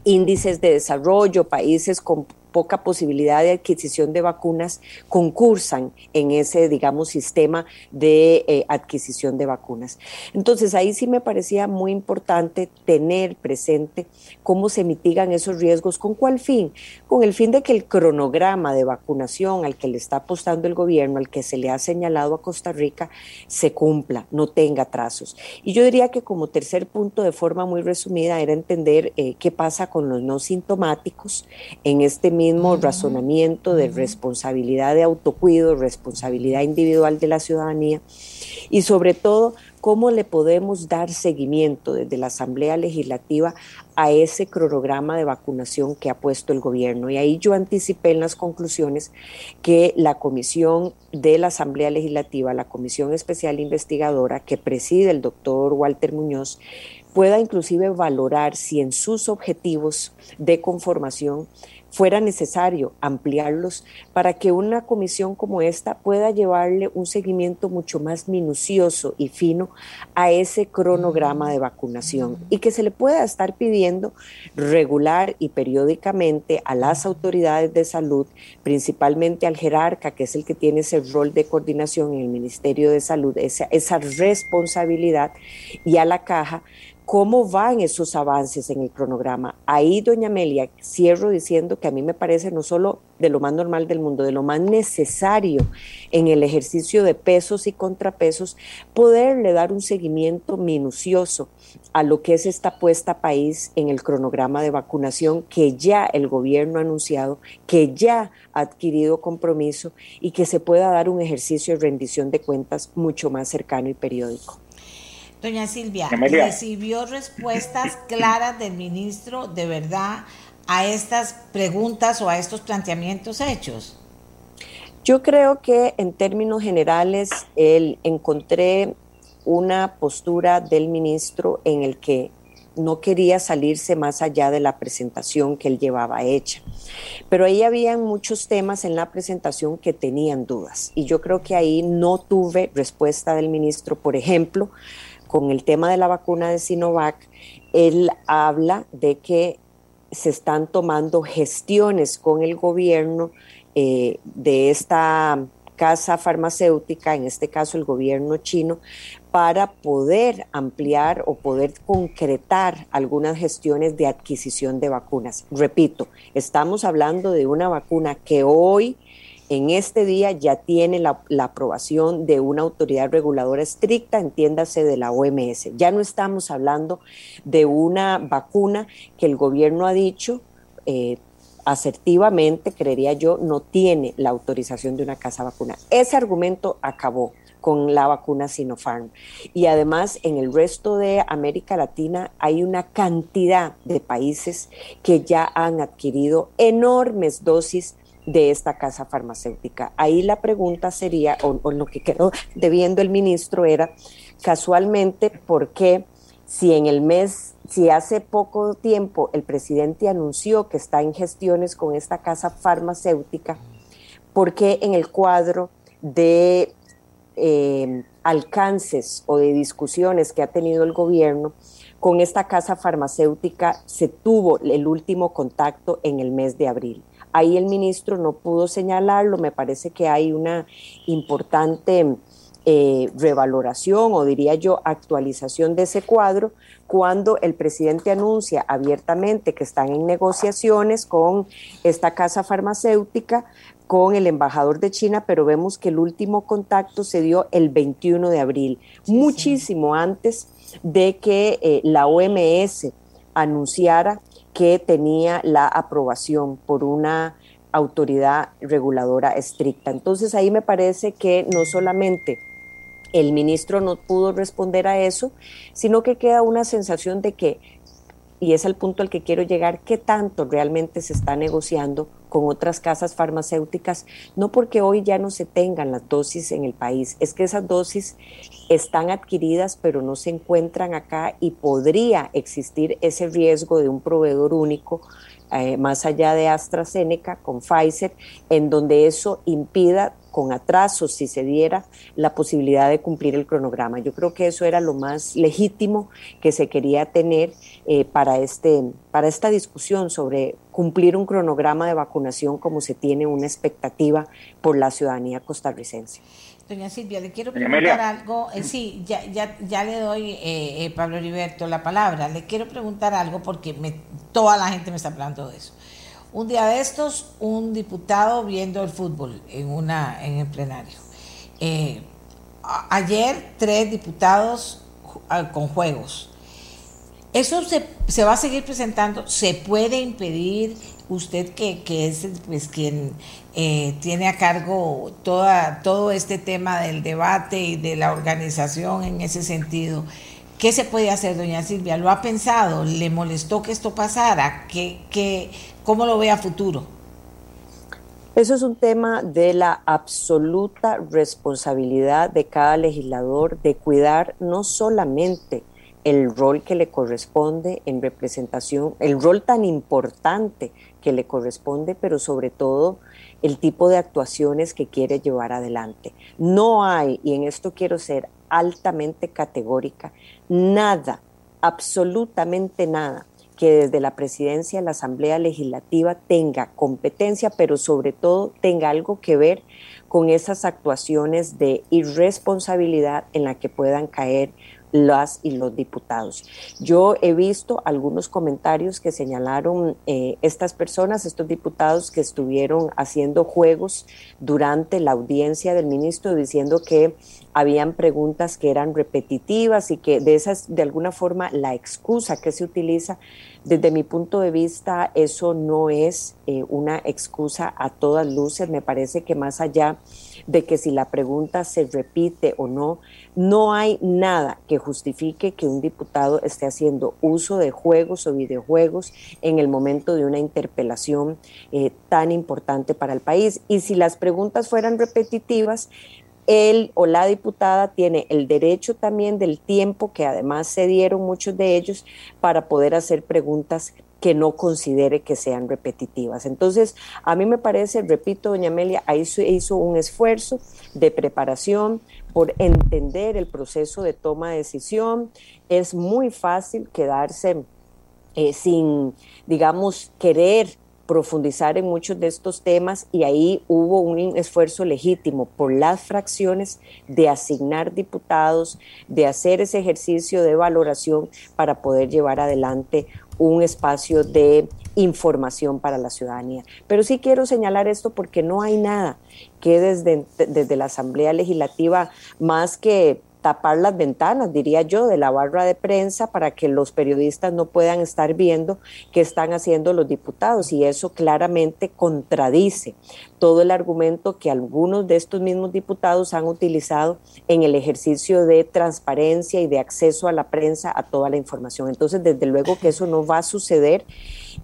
índices de desarrollo, países con poca posibilidad de adquisición de vacunas concursan en ese, digamos, sistema de eh, adquisición de vacunas. Entonces, ahí sí me parecía muy importante tener presente cómo se mitigan esos riesgos, con cuál fin, con el fin de que el cronograma de vacunación al que le está apostando el gobierno, al que se le ha señalado a Costa Rica, se cumpla, no tenga trazos. Y yo diría que como tercer punto, de forma muy resumida, era entender eh, qué pasa con los no sintomáticos en este mismo razonamiento de responsabilidad de autocuido, responsabilidad individual de la ciudadanía y sobre todo cómo le podemos dar seguimiento desde la Asamblea Legislativa a ese cronograma de vacunación que ha puesto el gobierno. Y ahí yo anticipé en las conclusiones que la comisión de la Asamblea Legislativa, la comisión especial investigadora que preside el doctor Walter Muñoz, pueda inclusive valorar si en sus objetivos de conformación fuera necesario ampliarlos para que una comisión como esta pueda llevarle un seguimiento mucho más minucioso y fino a ese cronograma de vacunación y que se le pueda estar pidiendo regular y periódicamente a las autoridades de salud, principalmente al jerarca, que es el que tiene ese rol de coordinación en el Ministerio de Salud, esa, esa responsabilidad, y a la caja cómo van esos avances en el cronograma. Ahí, doña Amelia, cierro diciendo que a mí me parece no solo de lo más normal del mundo, de lo más necesario en el ejercicio de pesos y contrapesos, poderle dar un seguimiento minucioso a lo que es esta puesta país en el cronograma de vacunación que ya el gobierno ha anunciado, que ya ha adquirido compromiso y que se pueda dar un ejercicio de rendición de cuentas mucho más cercano y periódico. Doña Silvia, ¿recibió respuestas claras del ministro de verdad a estas preguntas o a estos planteamientos hechos? Yo creo que en términos generales él encontré una postura del ministro en el que no quería salirse más allá de la presentación que él llevaba hecha. Pero ahí había muchos temas en la presentación que tenían dudas y yo creo que ahí no tuve respuesta del ministro, por ejemplo, con el tema de la vacuna de Sinovac, él habla de que se están tomando gestiones con el gobierno eh, de esta casa farmacéutica, en este caso el gobierno chino, para poder ampliar o poder concretar algunas gestiones de adquisición de vacunas. Repito, estamos hablando de una vacuna que hoy en este día ya tiene la, aprobación de una autoridad reguladora estricta, entiéndase de la OMS. Ya no estamos hablando de una vacuna que el gobierno ha dicho eh, asertivamente, creería yo, no tiene la autorización de una casa vacuna. Ese argumento acabó con la vacuna Sinopharm. Y además en el resto de América Latina hay una cantidad de países que ya han adquirido enormes dosis de esta casa farmacéutica. Ahí la pregunta sería, o, lo que quedó debiendo el ministro era, casualmente, ¿por qué si en el mes, si hace poco tiempo el presidente anunció que está en gestiones con esta casa farmacéutica, ¿por qué en el cuadro de eh, alcances o de discusiones que ha tenido el gobierno con esta casa farmacéutica se tuvo el último contacto en el mes de abril. Ahí el ministro no pudo señalarlo, me parece que hay una importante eh, revaloración o diría yo actualización de ese cuadro cuando el presidente anuncia abiertamente que están en negociaciones con esta casa farmacéutica, con el embajador de China, pero vemos que el último contacto se dio el 21 de abril, muchísimo antes de que eh, la OMS anunciara que tenía la aprobación por una autoridad reguladora estricta. Entonces ahí me parece que no solamente el ministro no pudo responder a eso, sino que queda una sensación de que, y es el punto al que quiero llegar, qué tanto realmente se está negociando con otras casas farmacéuticas, no porque hoy ya no se tengan las dosis en el país, es que esas dosis están adquiridas pero no se encuentran acá y podría existir ese riesgo de un proveedor único eh, más allá de AstraZeneca con Pfizer, en donde eso impida con atrasos, si se diera la posibilidad de cumplir el cronograma. Yo creo que eso era lo más legítimo que se quería tener eh, para, este, para esta discusión sobre cumplir un cronograma de vacunación como se tiene una expectativa por la ciudadanía costarricense. Doña Silvia, le quiero preguntar algo. Eh, sí, ya, ya, ya le doy, eh, eh, Pablo Heriberto, la palabra. Le quiero preguntar algo porque me, toda la gente me está hablando de eso. Un día de estos, un diputado viendo el fútbol en, una, en el plenario. ayer, tres diputados con juegos. ¿Eso se, se va a seguir presentando? ¿Se puede impedir? usted que, que es pues, quien eh, tiene a cargo toda, todo este tema del debate y de la organización en ese sentido, ¿qué se puede hacer, doña Silvia? ¿Lo ha pensado? ¿Le molestó que esto pasara? ¿Qué, qué, ¿Cómo lo ve a futuro? Eso es un tema de la absoluta responsabilidad de cada legislador de cuidar no solamente el rol que le corresponde en representación, el rol tan importante que le corresponde, pero sobre todo el tipo de actuaciones que quiere llevar adelante. No hay, y en esto quiero ser altamente categórica, nada, absolutamente nada que desde la presidencia de la Asamblea Legislativa tenga competencia, pero sobre todo tenga algo que ver con esas actuaciones de irresponsabilidad en la que puedan caer las y los diputados. Yo he visto algunos comentarios que señalaron eh, estas personas, estos diputados que estuvieron haciendo juegos durante la audiencia del ministro diciendo que habían preguntas que eran repetitivas y que de esas, de alguna forma, la excusa que se utiliza, desde mi punto de vista, eso no es eh, una excusa a todas luces. Me parece que más allá que si la pregunta se repite o no, no hay nada que justifique que un diputado esté haciendo uso de juegos o videojuegos en el momento de una interpelación eh, tan importante para el país. Y si las preguntas fueran repetitivas, él o la diputada tiene el derecho también del tiempo, que además se dieron muchos de ellos, para poder hacer preguntas que no considere que sean repetitivas. Entonces, a mí me parece, repito, doña Amelia, ahí hizo un esfuerzo de preparación por entender el proceso de toma de decisión. Es muy fácil quedarse eh, sin, digamos, querer profundizar en muchos de estos temas y ahí hubo un esfuerzo legítimo por las fracciones de asignar diputados, de hacer ese ejercicio de valoración para poder llevar adelante un espacio de información para la ciudadanía. Pero sí quiero señalar esto porque no hay nada que desde, desde la Asamblea Legislativa, más que tapar las ventanas, diría yo, de la barra de prensa para que los periodistas no puedan estar viendo qué están haciendo los diputados y eso claramente contradice todo el argumento que algunos de estos mismos diputados han utilizado en el ejercicio de transparencia y de acceso a la prensa a toda la información. Entonces, desde luego que eso no va a suceder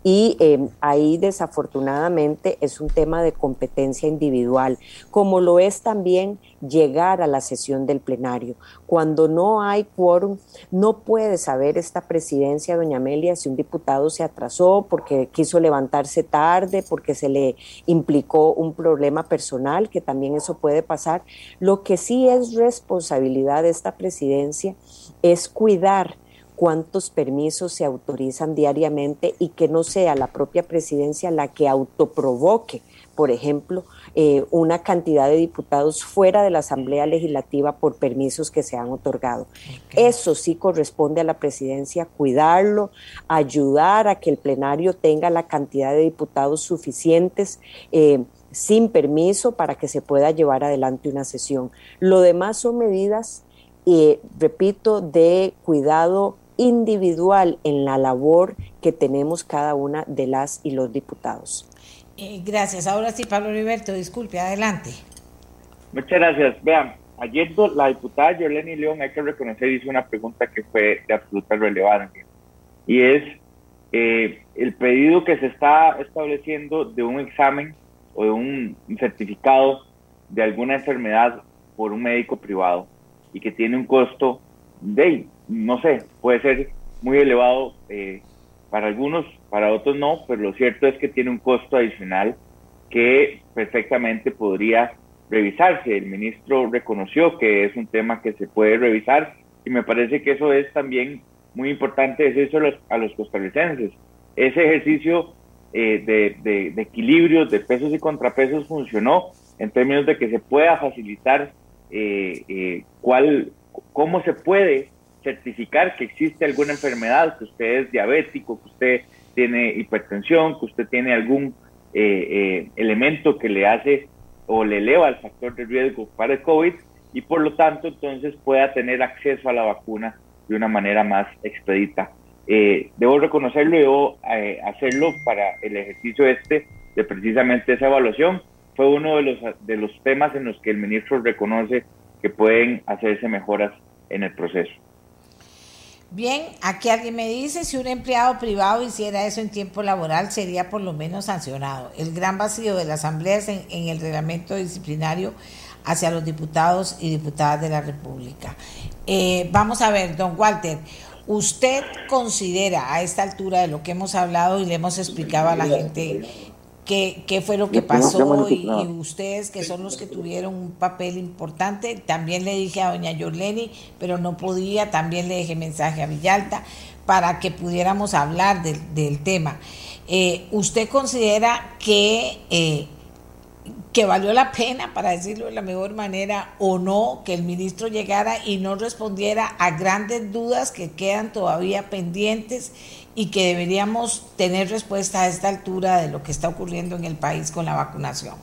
y em, ahí desafortunadamente es un tema de competencia individual, como lo es también llegar a la sesión del plenario. Cuando no hay quórum, no puede saber esta presidencia, doña Amelia, si un diputado se atrasó porque quiso levantarse tarde, porque se le implicó un problema personal, que también eso puede pasar. Lo que sí es responsabilidad de esta presidencia es cuidar cuántos permisos se autorizan diariamente y que no sea la propia presidencia la que autoprovoque, por ejemplo, eh, una cantidad de diputados fuera de la Asamblea Legislativa por permisos que se han otorgado. Eso sí corresponde a la presidencia cuidarlo, ayudar a que el plenario tenga la cantidad de diputados suficientes. Eh, sin permiso para que se pueda llevar adelante una sesión. Lo demás son medidas, eh, repito, de cuidado individual en la labor que tenemos cada una de las y los diputados. Eh, gracias. Ahora sí, Pablo Heriberto, disculpe, adelante. Muchas gracias. Vean, ayer la diputada Yoleni León, hay que reconocer, hizo una pregunta que fue de absoluta relevancia. Y es eh, el pedido que se está estableciendo de un examen o de un certificado de alguna enfermedad por un médico privado y que tiene un costo de, no sé, puede ser muy elevado eh, para algunos, para otros no, pero lo cierto es que tiene un costo adicional que perfectamente podría revisarse. El ministro reconoció que es un tema que se puede revisar y me parece que eso es también muy importante decirlo a los, a los costarricenses. Ese ejercicio eh, de, de, equilibrios, de pesos y contrapesos funcionó en términos de que se pueda facilitar eh, eh, cuál, cómo se puede certificar que existe alguna enfermedad, que usted es diabético, que usted tiene hipertensión, que usted tiene algún elemento que le hace o le eleva el factor de riesgo para el COVID y por lo tanto entonces pueda tener acceso a la vacuna de una manera más expedita. Eh, debo reconocerlo debo eh, hacerlo para el ejercicio este de precisamente esa evaluación. Fue uno de los, de los temas en los que el ministro reconoce que pueden hacerse mejoras en el proceso. Bien, aquí alguien me dice, si un empleado privado hiciera eso en tiempo laboral, sería por lo menos sancionado. El gran vacío de la Asamblea en, en el reglamento disciplinario hacia los diputados y diputadas de la República. Eh, vamos a ver, don Walter, ¿Usted considera a esta altura de lo que hemos hablado y le hemos explicado a la gente qué, qué fue lo que pasó y, ustedes que son los que tuvieron un papel importante? También le dije a doña Yorleni, pero no podía, también le dejé mensaje a Villalta para que pudiéramos hablar del tema. Eh, ¿Usted considera que eh, que valió la pena, para decirlo de la mejor manera, o no, que el ministro llegara y no respondiera a grandes dudas que quedan todavía pendientes y que deberíamos tener respuesta a esta altura de lo que está ocurriendo en el país con la vacunación.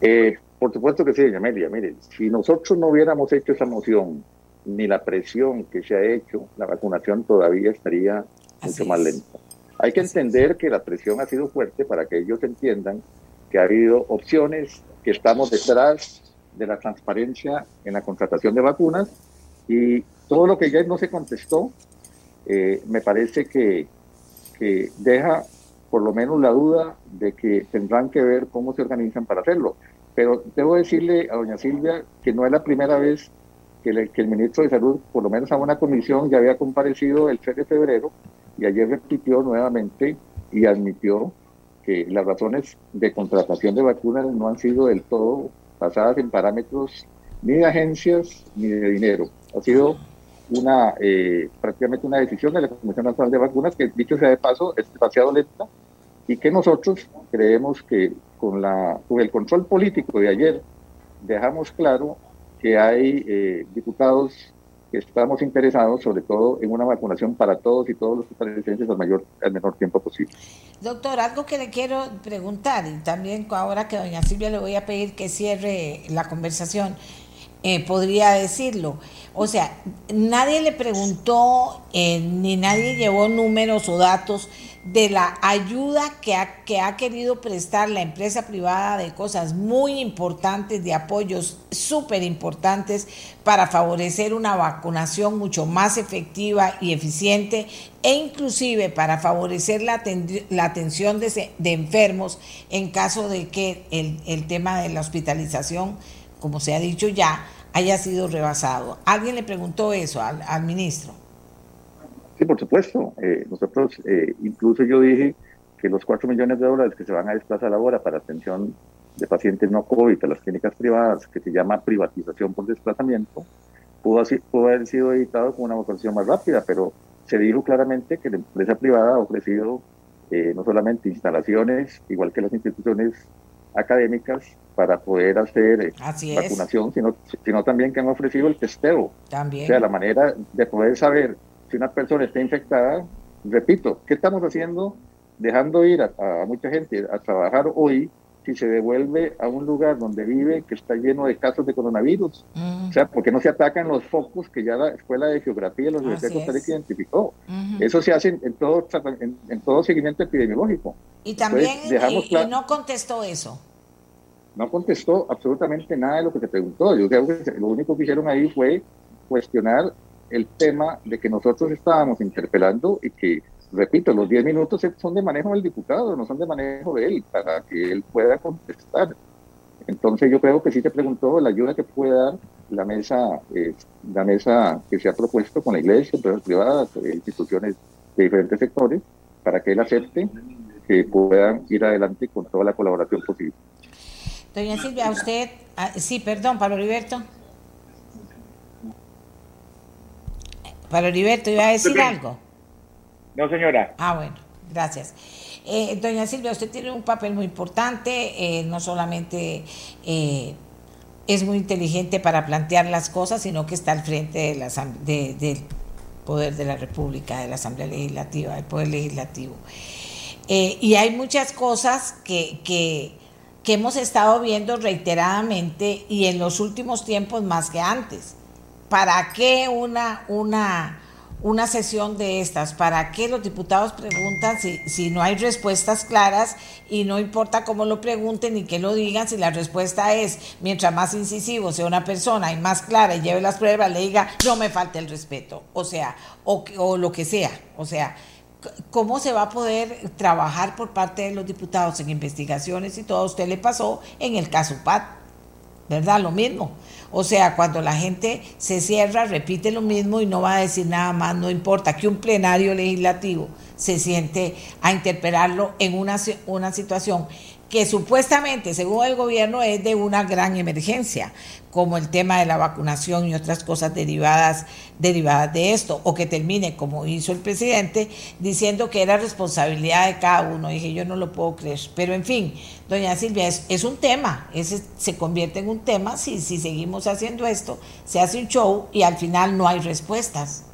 Eh, por supuesto que sí, doña Amelia. Mire, si nosotros no hubiéramos hecho esa moción, ni la presión que se ha hecho, la vacunación todavía estaría mucho más lenta. Hay que entender que la presión ha sido fuerte para que ellos entiendan que ha habido opciones, que estamos detrás de la transparencia en la contratación de vacunas y todo lo que ya no se contestó eh, me parece que, que deja por lo menos la duda de que tendrán que ver cómo se organizan para hacerlo. Pero debo decirle a doña Silvia que no es la primera vez que, el ministro de Salud, por lo menos a una comisión, ya había comparecido el 3 de febrero y ayer repitió nuevamente y admitió que las razones de contratación de vacunas no han sido del todo basadas en parámetros ni de agencias ni de dinero. Ha sido una eh, prácticamente una decisión de la Comisión Nacional de Vacunas que, dicho sea de paso, es demasiado lenta y que nosotros creemos que con, la, con el control político de ayer dejamos claro que hay eh, diputados estamos interesados sobre todo en una vacunación para todos y todos los costarricenses al, mayor, al menor tiempo posible. Doctor, algo que le quiero preguntar, y también ahora que doña Silvia le voy a pedir que cierre la conversación, eh, podría decirlo. O sea, nadie le preguntó, eh, ni nadie llevó números o datos de la ayuda que ha, que ha querido prestar la empresa privada de cosas muy importantes, de apoyos súper importantes para favorecer una vacunación mucho más efectiva y eficiente e inclusive para favorecer la, la atención de, de, enfermos en caso de que el, el tema de la hospitalización, como se ha dicho ya, haya sido rebasado. ¿Alguien le preguntó eso al, al ministro? Sí, por supuesto. Eh, nosotros, eh, incluso yo dije que los 4 millones de dólares que se van a desplazar ahora para atención de pacientes no COVID a las clínicas privadas, que se llama privatización por desplazamiento, pudo, así, pudo haber sido editado con una votación más rápida, pero se dijo claramente que la empresa privada ha ofrecido eh, no solamente instalaciones, igual que las instituciones académicas, para poder hacer vacunación, sino, sino también que han ofrecido el testeo. También. O sea, la manera de poder saber si una persona está infectada, repito, ¿qué estamos haciendo? Dejando ir a, mucha gente a trabajar hoy si se devuelve a un lugar donde vive que está lleno de casos de coronavirus. O sea, porque no se atacan los focos que ya la Escuela de Geografía de la Universidad de Costa Rica identificó. Eso se hace en, todo, en, todo seguimiento epidemiológico. Y también no contestó eso. No contestó absolutamente nada de lo que se preguntó. Yo creo que lo único que hicieron ahí fue cuestionar el tema de que nosotros estábamos interpelando y que, repito, los 10 minutos son de manejo del diputado, no son de manejo de él, para que él pueda contestar. Entonces yo creo que sí te preguntó la ayuda que puede dar la mesa, eh, la mesa que se ha propuesto con la iglesia, empresas privadas, eh, instituciones de diferentes sectores, para que él acepte que puedan ir adelante con toda la colaboración posible. Doña Silvia, usted, ah, sí, perdón, Pablo Heriberto. Para Heriberto, ¿iba a decir algo? No, señora. Ah, bueno, gracias. Eh, doña Silvia, usted tiene un papel muy importante, eh, no solamente eh, es muy inteligente para plantear las cosas, sino que está al frente de la, del poder de la República, de la Asamblea Legislativa, del Poder Legislativo. y hay muchas cosas que, que, que hemos estado viendo reiteradamente y en los últimos tiempos más que antes ¿para qué una, una, una sesión de estas? ¿Para qué los diputados preguntan si, si no hay respuestas claras y no importa cómo lo pregunten ni qué lo digan, si la respuesta es, mientras más incisivo sea una persona y más clara y lleve las pruebas, le diga, no me falte el respeto, o sea, o, o lo que sea, o sea, ¿cómo se va a poder trabajar por parte de los diputados en investigaciones y todo? Usted le pasó en el caso PAT, ¿verdad? Lo mismo. O sea, cuando la gente se cierra, repite lo mismo y no va a decir nada más, no importa que un plenario legislativo se siente a interpelarlo en una, una situación que supuestamente, según el gobierno, es de una gran emergencia, como el tema de la vacunación y otras cosas derivadas, derivadas de esto, o que termine, como hizo el presidente, diciendo que era responsabilidad de cada uno. Dije, yo no lo puedo creer. Pero en fin, doña Silvia, es, un tema, ese se convierte en un tema si, si seguimos haciendo esto, se hace un show y al final no hay respuestas.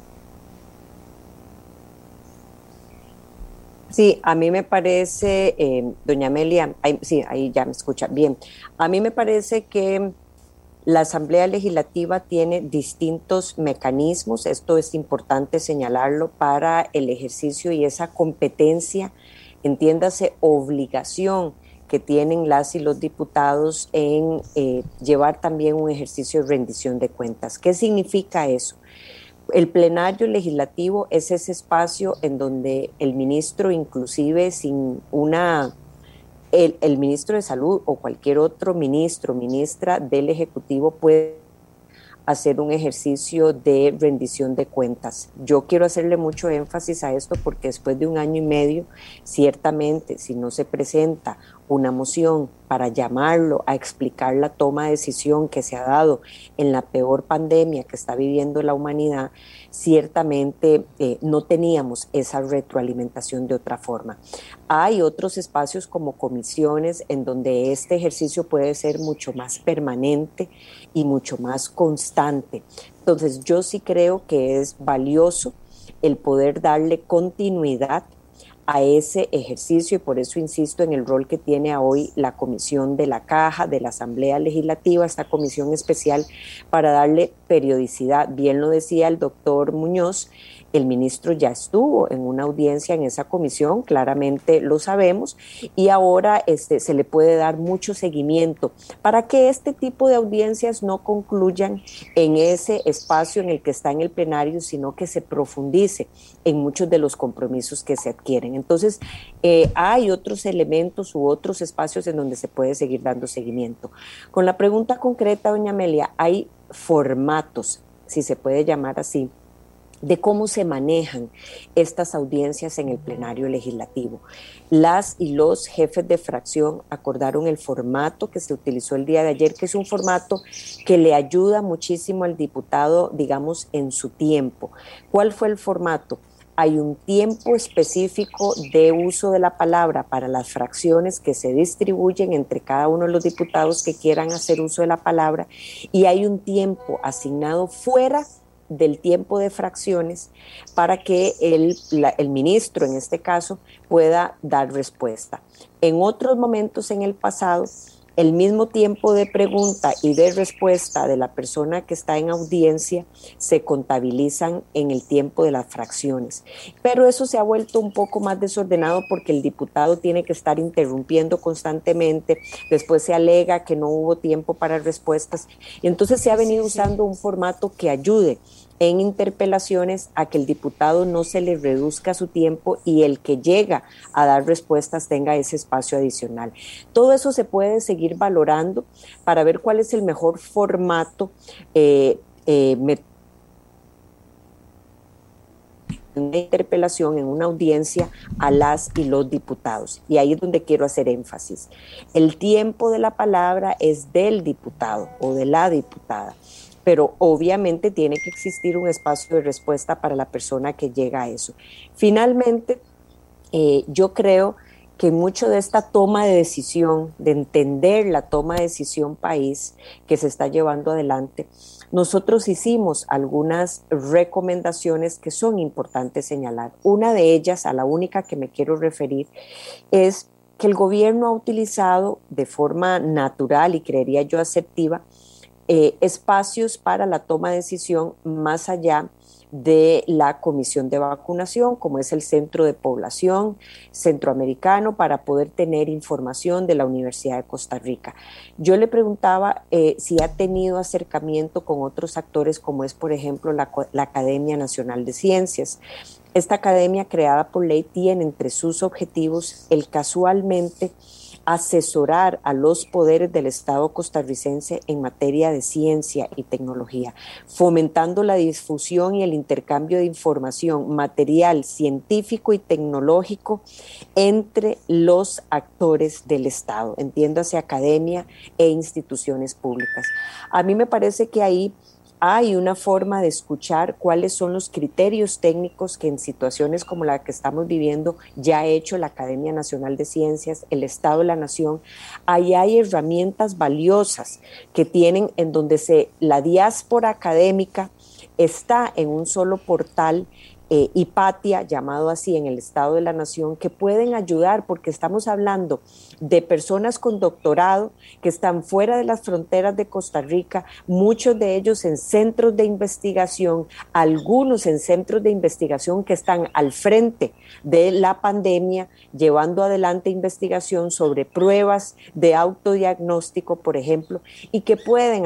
Sí, a mí me parece, eh, doña Amelia, sí, ahí ya me escucha bien, a mí me parece que la Asamblea Legislativa tiene distintos mecanismos, esto es importante señalarlo, para el ejercicio y esa competencia, entiéndase, obligación que tienen las y los diputados en eh, llevar también un ejercicio de rendición de cuentas. ¿Qué significa eso? el plenario legislativo es ese espacio en donde el ministro, inclusive sin una, el, ministro de salud o cualquier otro ministro, ministra del Ejecutivo puede hacer un ejercicio de rendición de cuentas. Yo quiero hacerle mucho énfasis a esto porque después de un año y medio, ciertamente, si no se presenta una moción para llamarlo a explicar la toma de decisión que se ha dado en la peor pandemia que está viviendo la humanidad, ciertamente eh, no teníamos esa retroalimentación de otra forma. Hay otros espacios como comisiones en donde este ejercicio puede ser mucho más permanente y mucho más constante. Entonces yo sí creo que es valioso el poder darle continuidad a ese ejercicio y por eso insisto en el rol que tiene hoy la Comisión de la Caja, de la Asamblea Legislativa, esta comisión especial para darle periodicidad. Bien lo decía el doctor Muñoz, el ministro ya estuvo en una audiencia en esa comisión, claramente lo sabemos, y ahora este, se le puede dar mucho seguimiento para que este tipo de audiencias no concluyan en ese espacio en el que está en el plenario, sino que se profundice en muchos de los compromisos que se adquieren. Entonces, eh, hay otros elementos u otros espacios en donde se puede seguir dando seguimiento. Con la pregunta concreta, doña Amelia, hay formatos, si se puede llamar así, de cómo se manejan estas audiencias en el plenario legislativo. Las y los jefes de fracción acordaron el formato que se utilizó el día de ayer, que es un formato que le ayuda muchísimo al diputado, digamos, en su tiempo. ¿Cuál fue el formato? Hay un tiempo específico de uso de la palabra para las fracciones que se distribuyen entre cada uno de los diputados que quieran hacer uso de la palabra y hay un tiempo asignado fuera del tiempo de fracciones para que el, el, ministro, en este caso, pueda dar respuesta. En otros momentos en el pasado, el mismo tiempo de pregunta y de respuesta de la persona que está en audiencia se contabilizan en el tiempo de las fracciones. Pero eso se ha vuelto un poco más desordenado porque el diputado tiene que estar interrumpiendo constantemente, después se alega que no hubo tiempo para respuestas y entonces se ha venido usando un formato que ayude en interpelaciones a que el diputado no se le reduzca su tiempo y el que llega a dar respuestas tenga ese espacio adicional. Todo eso se puede seguir valorando para ver cuál es el mejor formato. Eh, eh, una interpelación en una audiencia a las y los diputados. Y ahí es donde quiero hacer énfasis. El tiempo de la palabra es del diputado o de la diputada pero obviamente tiene que existir un espacio de respuesta para la persona que llega a eso. Finalmente, eh, yo creo que mucho de esta toma de decisión, de entender la toma de decisión país que se está llevando adelante, nosotros hicimos algunas recomendaciones que son importantes señalar. Una de ellas, a la única que me quiero referir, es que el gobierno ha utilizado de forma natural y creería yo asertiva eh, espacios para la toma de decisión más allá de la comisión de vacunación, como es el Centro de Población Centroamericano, para poder tener información de la Universidad de Costa Rica. Yo le preguntaba eh, si ha tenido acercamiento con otros actores, como es, por ejemplo, la, la Academia Nacional de Ciencias. Esta academia creada por ley tiene entre sus objetivos el casualmente asesorar a los poderes del Estado costarricense en materia de ciencia y tecnología, fomentando la difusión y el intercambio de información material, científico y tecnológico entre los actores del Estado, entiéndase academia e instituciones públicas. A mí me parece que ahí hay una forma de escuchar cuáles son los criterios técnicos que en situaciones como la que estamos viviendo ya ha hecho la Academia Nacional de Ciencias, el Estado de la Nación. Ahí hay herramientas valiosas que tienen en donde se, la diáspora académica está en un solo portal eh, Hipatia, llamado así en el Estado de la Nación, que pueden ayudar porque estamos hablando de personas con doctorado que están fuera de las fronteras de Costa Rica, muchos de ellos en centros de investigación, algunos en centros de investigación que están al frente de la pandemia, llevando adelante investigación sobre pruebas de autodiagnóstico, por ejemplo, y que pueden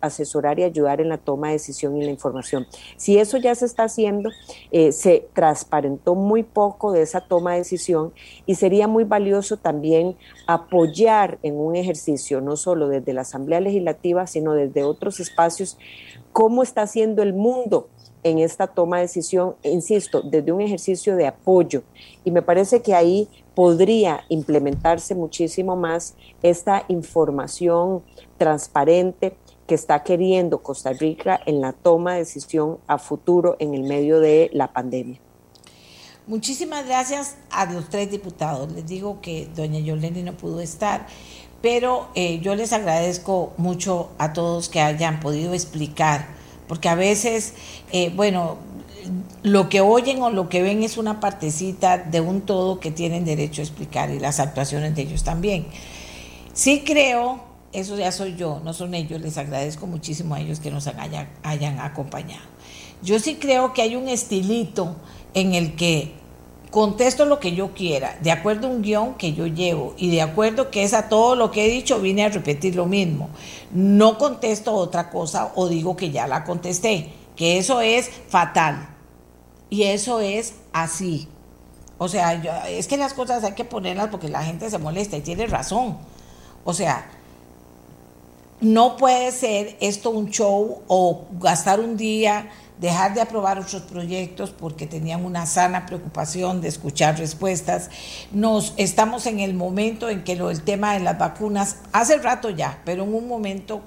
asesorar y ayudar en la toma de decisión y la información. Si eso ya se está haciendo, se transparentó muy poco de esa toma de decisión y sería muy valioso también apoyar en un ejercicio, no solo desde la Asamblea Legislativa, sino desde otros espacios, cómo está haciendo el mundo en esta toma de decisión, insisto, desde un ejercicio de apoyo. Y me parece que ahí podría implementarse muchísimo más esta información transparente que está queriendo Costa Rica en la toma de decisión a futuro en el medio de la pandemia. Muchísimas gracias a los tres diputados. Les digo que doña Yoleni no pudo estar, pero eh, yo les agradezco mucho a todos que hayan podido explicar, porque a veces, eh, bueno, lo que oyen o lo que ven es una partecita de un todo que tienen derecho a explicar y las actuaciones de ellos también. Sí creo, eso ya soy yo, no son ellos, les agradezco muchísimo a ellos que nos hayan, acompañado. Yo sí creo que hay un estilito en el que contesto lo que yo quiera, de acuerdo a un guion que yo llevo y de acuerdo que es a todo lo que he dicho, vine a repetir lo mismo. No contesto otra cosa o digo que ya la contesté, que eso es fatal. Y eso es así. O sea, es que las cosas hay que ponerlas porque la gente se molesta y tiene razón. O sea, no puede ser esto un show o gastar un día dejar de aprobar otros proyectos porque tenían una sana preocupación de escuchar respuestas. Nos estamos en el momento en que lo, el tema de las vacunas, hace rato ya, pero en un momento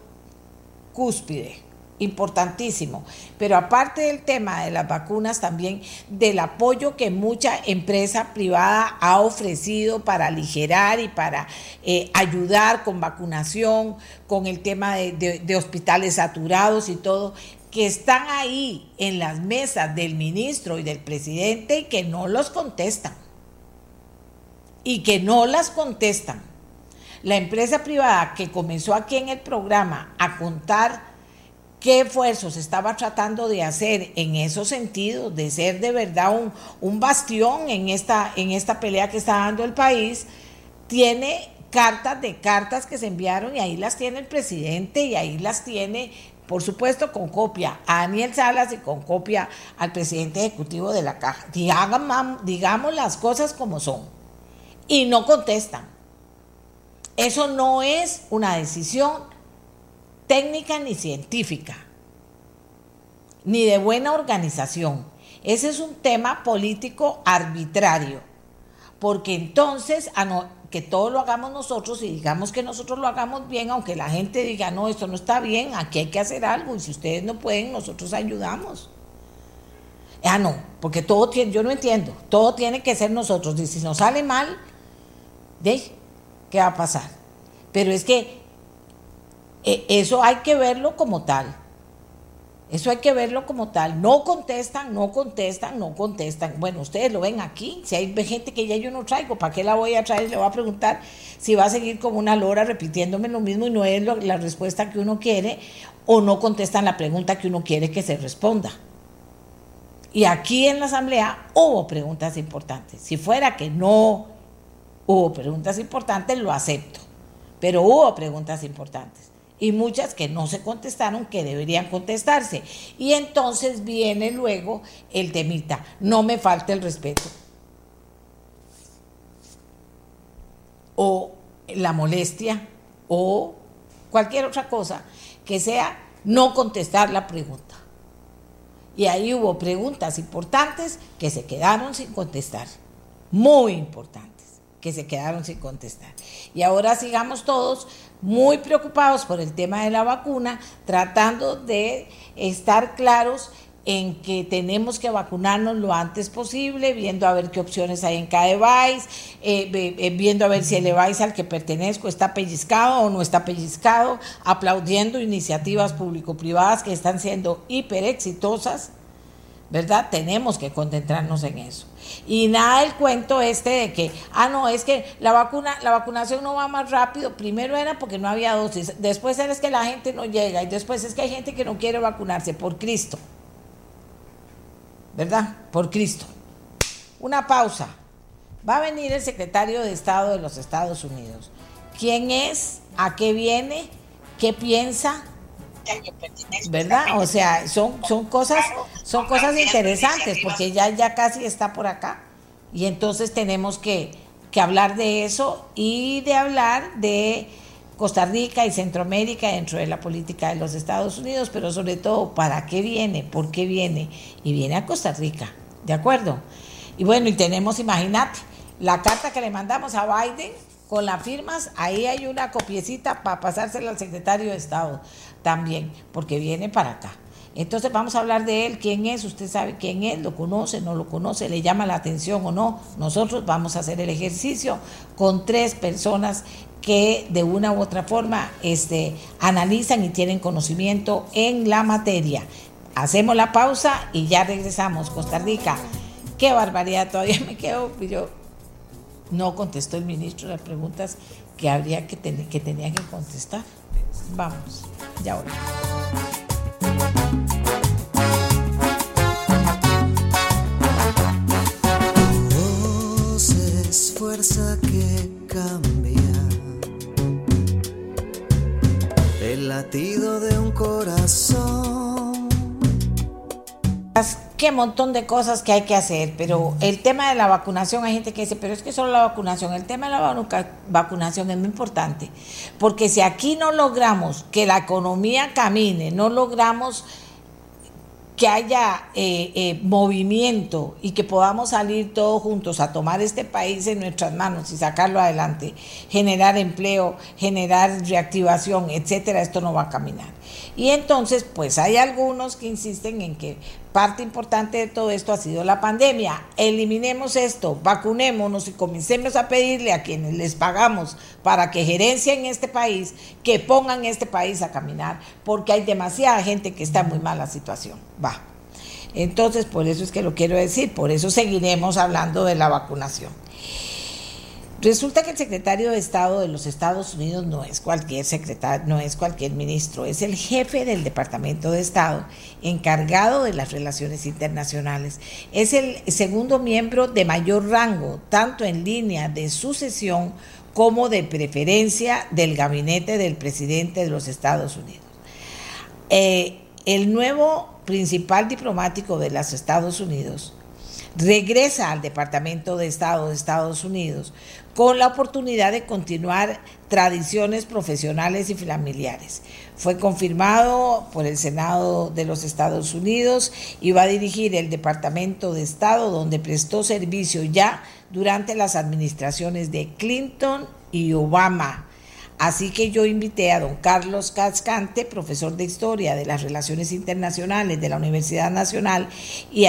cúspide, importantísimo. Pero aparte del tema de las vacunas, también del apoyo que mucha empresa privada ha ofrecido para aligerar y para eh, ayudar con vacunación, con el tema de, de hospitales saturados y todo que están ahí en las mesas del ministro y del presidente y que no los contestan. Y que no las contestan. La empresa privada que comenzó aquí en el programa a contar qué esfuerzos estaba tratando de hacer en esos sentidos, de ser de verdad un, bastión en esta, en esta pelea que está dando el país, tiene cartas de cartas que se enviaron y ahí las tiene el presidente y ahí las tiene por supuesto con copia a Daniel Salas y con copia al presidente ejecutivo de la caja. Digamos, digamos las cosas como son. Y no contestan. Eso no es una decisión técnica ni científica, ni de buena organización. Ese es un tema político arbitrario, porque entonces que todo lo hagamos nosotros y digamos que nosotros lo hagamos bien, aunque la gente diga, no, esto no está bien, aquí hay que hacer algo y si ustedes no pueden, nosotros ayudamos. Ah, no, porque todo tiene, yo no entiendo, todo tiene que ser nosotros y si nos sale mal, ¿de qué va a pasar? Pero es que eso hay que verlo como tal. Eso hay que verlo como tal. No contestan, no contestan, no contestan. Bueno, ustedes lo ven aquí. Si hay gente que ya yo no traigo, ¿para qué la voy a traer? Le voy a preguntar si va a seguir como una lora repitiéndome lo mismo y no es la respuesta que uno quiere o no contestan la pregunta que uno quiere que se responda. Y aquí en la asamblea hubo preguntas importantes. Si fuera que no hubo preguntas importantes, lo acepto. Pero hubo preguntas importantes y muchas que no se contestaron que deberían contestarse. Y entonces viene luego el temita, no me falte el respeto. O la molestia o cualquier otra cosa que sea no contestar la pregunta. Y ahí hubo preguntas importantes que se quedaron sin contestar, muy importantes que se quedaron sin contestar. Y ahora sigamos todos muy preocupados por el tema de la vacuna, tratando de estar claros en que tenemos que vacunarnos lo antes posible, viendo a ver qué opciones hay en cada device, eh, eh, viendo a ver si el device al que pertenezco está pellizcado o no está pellizcado, aplaudiendo iniciativas público-privadas que están siendo hiper exitosas ¿verdad? Tenemos que concentrarnos en eso. Y nada el cuento este de que, ah, no, es que la vacuna, la vacunación no va más rápido. Primero era porque no había dosis, después era es que la gente no llega y después es que hay gente que no quiere vacunarse por Cristo. ¿Verdad? Por Cristo. Una pausa. Va a venir el secretario de Estado de los Estados Unidos. ¿Quién es? ¿A qué viene? ¿Qué piensa? ¿Verdad? O sea, son, son cosas, son cosas interesantes, porque ya, ya casi está por acá. Y entonces tenemos que, que hablar de eso y de hablar de Costa Rica y Centroamérica dentro de la política de los Estados Unidos, pero sobre todo, ¿para qué viene? ¿Por qué viene? Y viene a Costa Rica, ¿de acuerdo? Y bueno, y tenemos, imagínate, la carta que le mandamos a Biden con las firmas, ahí hay una copiecita para pasársela al secretario de Estado también, porque viene para acá. Entonces vamos a hablar de él, quién es, usted sabe quién es, lo conoce, no lo conoce, le llama la atención o no. Nosotros vamos a hacer el ejercicio con tres personas que de una u otra forma este, analizan y tienen conocimiento en la materia. Hacemos la pausa y ya regresamos. Costa Rica, qué barbaridad, todavía me quedo, yo no contestó el ministro las preguntas que habría que, tener, que tenía que contestar. Vamos, ya. Qué montón de cosas que hay que hacer, pero el tema de la vacunación, hay gente que dice, pero es que solo la vacunación, el tema de la vacunación es muy importante, porque si aquí no logramos que la economía camine, no logramos que haya eh, eh, movimiento y que podamos salir todos juntos a tomar este país en nuestras manos y sacarlo adelante, generar empleo, generar reactivación, etcétera, esto no va a caminar. Y entonces, pues hay algunos que insisten en que parte importante de todo esto ha sido la pandemia. Eliminemos esto, vacunémonos y comencemos a pedirle a quienes les pagamos para que gerencien este país, que pongan este país a caminar, porque hay demasiada gente que está en muy mala situación. Va. Entonces, por eso es que lo quiero decir, por eso seguiremos hablando de la vacunación. Resulta que el secretario de Estado de los Estados Unidos no es cualquier secretario, no es cualquier ministro, es el jefe del Departamento de Estado encargado de las relaciones internacionales. Es el segundo miembro de mayor rango, tanto en línea de sucesión como de preferencia del gabinete del presidente de los Estados Unidos. Eh, el nuevo principal diplomático de los Estados Unidos regresa al Departamento de Estado de Estados Unidos con la oportunidad de continuar tradiciones profesionales y familiares. Fue confirmado por el Senado de los Estados Unidos y va a dirigir el Departamento de Estado donde prestó servicio ya durante las administraciones de Clinton y Obama Así que yo invité a don Carlos Cascante, profesor de Historia de las Relaciones Internacionales de la Universidad Nacional y,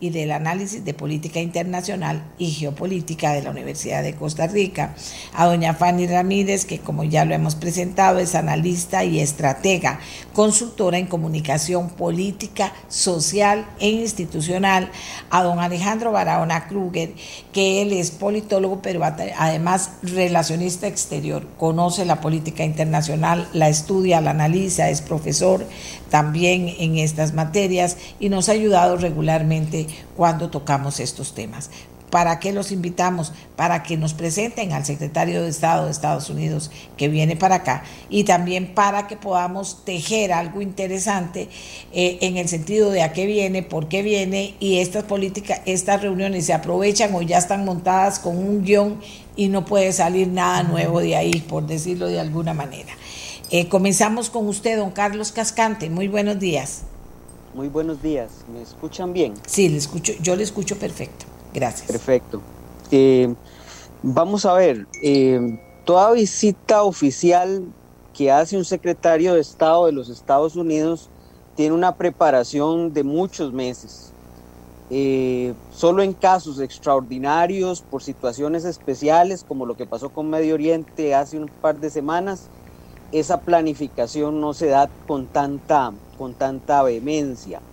del Análisis de Política Internacional y Geopolítica de la Universidad de Costa Rica, a doña Fanny Ramírez, que como ya lo hemos presentado es analista y estratega, consultora en comunicación política, social e institucional, a don Alejandro Barahona Kruger, que él es politólogo, pero además relacionista externo conoce la política internacional, la estudia, la analiza, es profesor también en estas materias y nos ha ayudado regularmente cuando tocamos estos temas. ¿Para qué los invitamos? Para que nos presenten al secretario de Estado de Estados Unidos que viene para acá y también para que podamos tejer algo interesante eh, en el sentido de a qué viene, por qué viene y estas políticas, estas reuniones se aprovechan o ya están montadas con un guion y no puede salir nada nuevo de ahí, por decirlo de alguna manera. Eh, comenzamos con usted, don Carlos Cascante. Muy buenos días. Muy buenos días. ¿Me escuchan bien? Sí, le escucho, yo le escucho perfecto. Gracias. Perfecto. Eh, vamos a ver, eh, toda visita oficial que hace un secretario de Estado de los Estados Unidos tiene una preparación de muchos meses. Eh, solo en casos extraordinarios, por situaciones especiales, como lo que pasó con Medio Oriente hace un par de semanas, esa planificación no se da con tanta, con tanta vehemencia.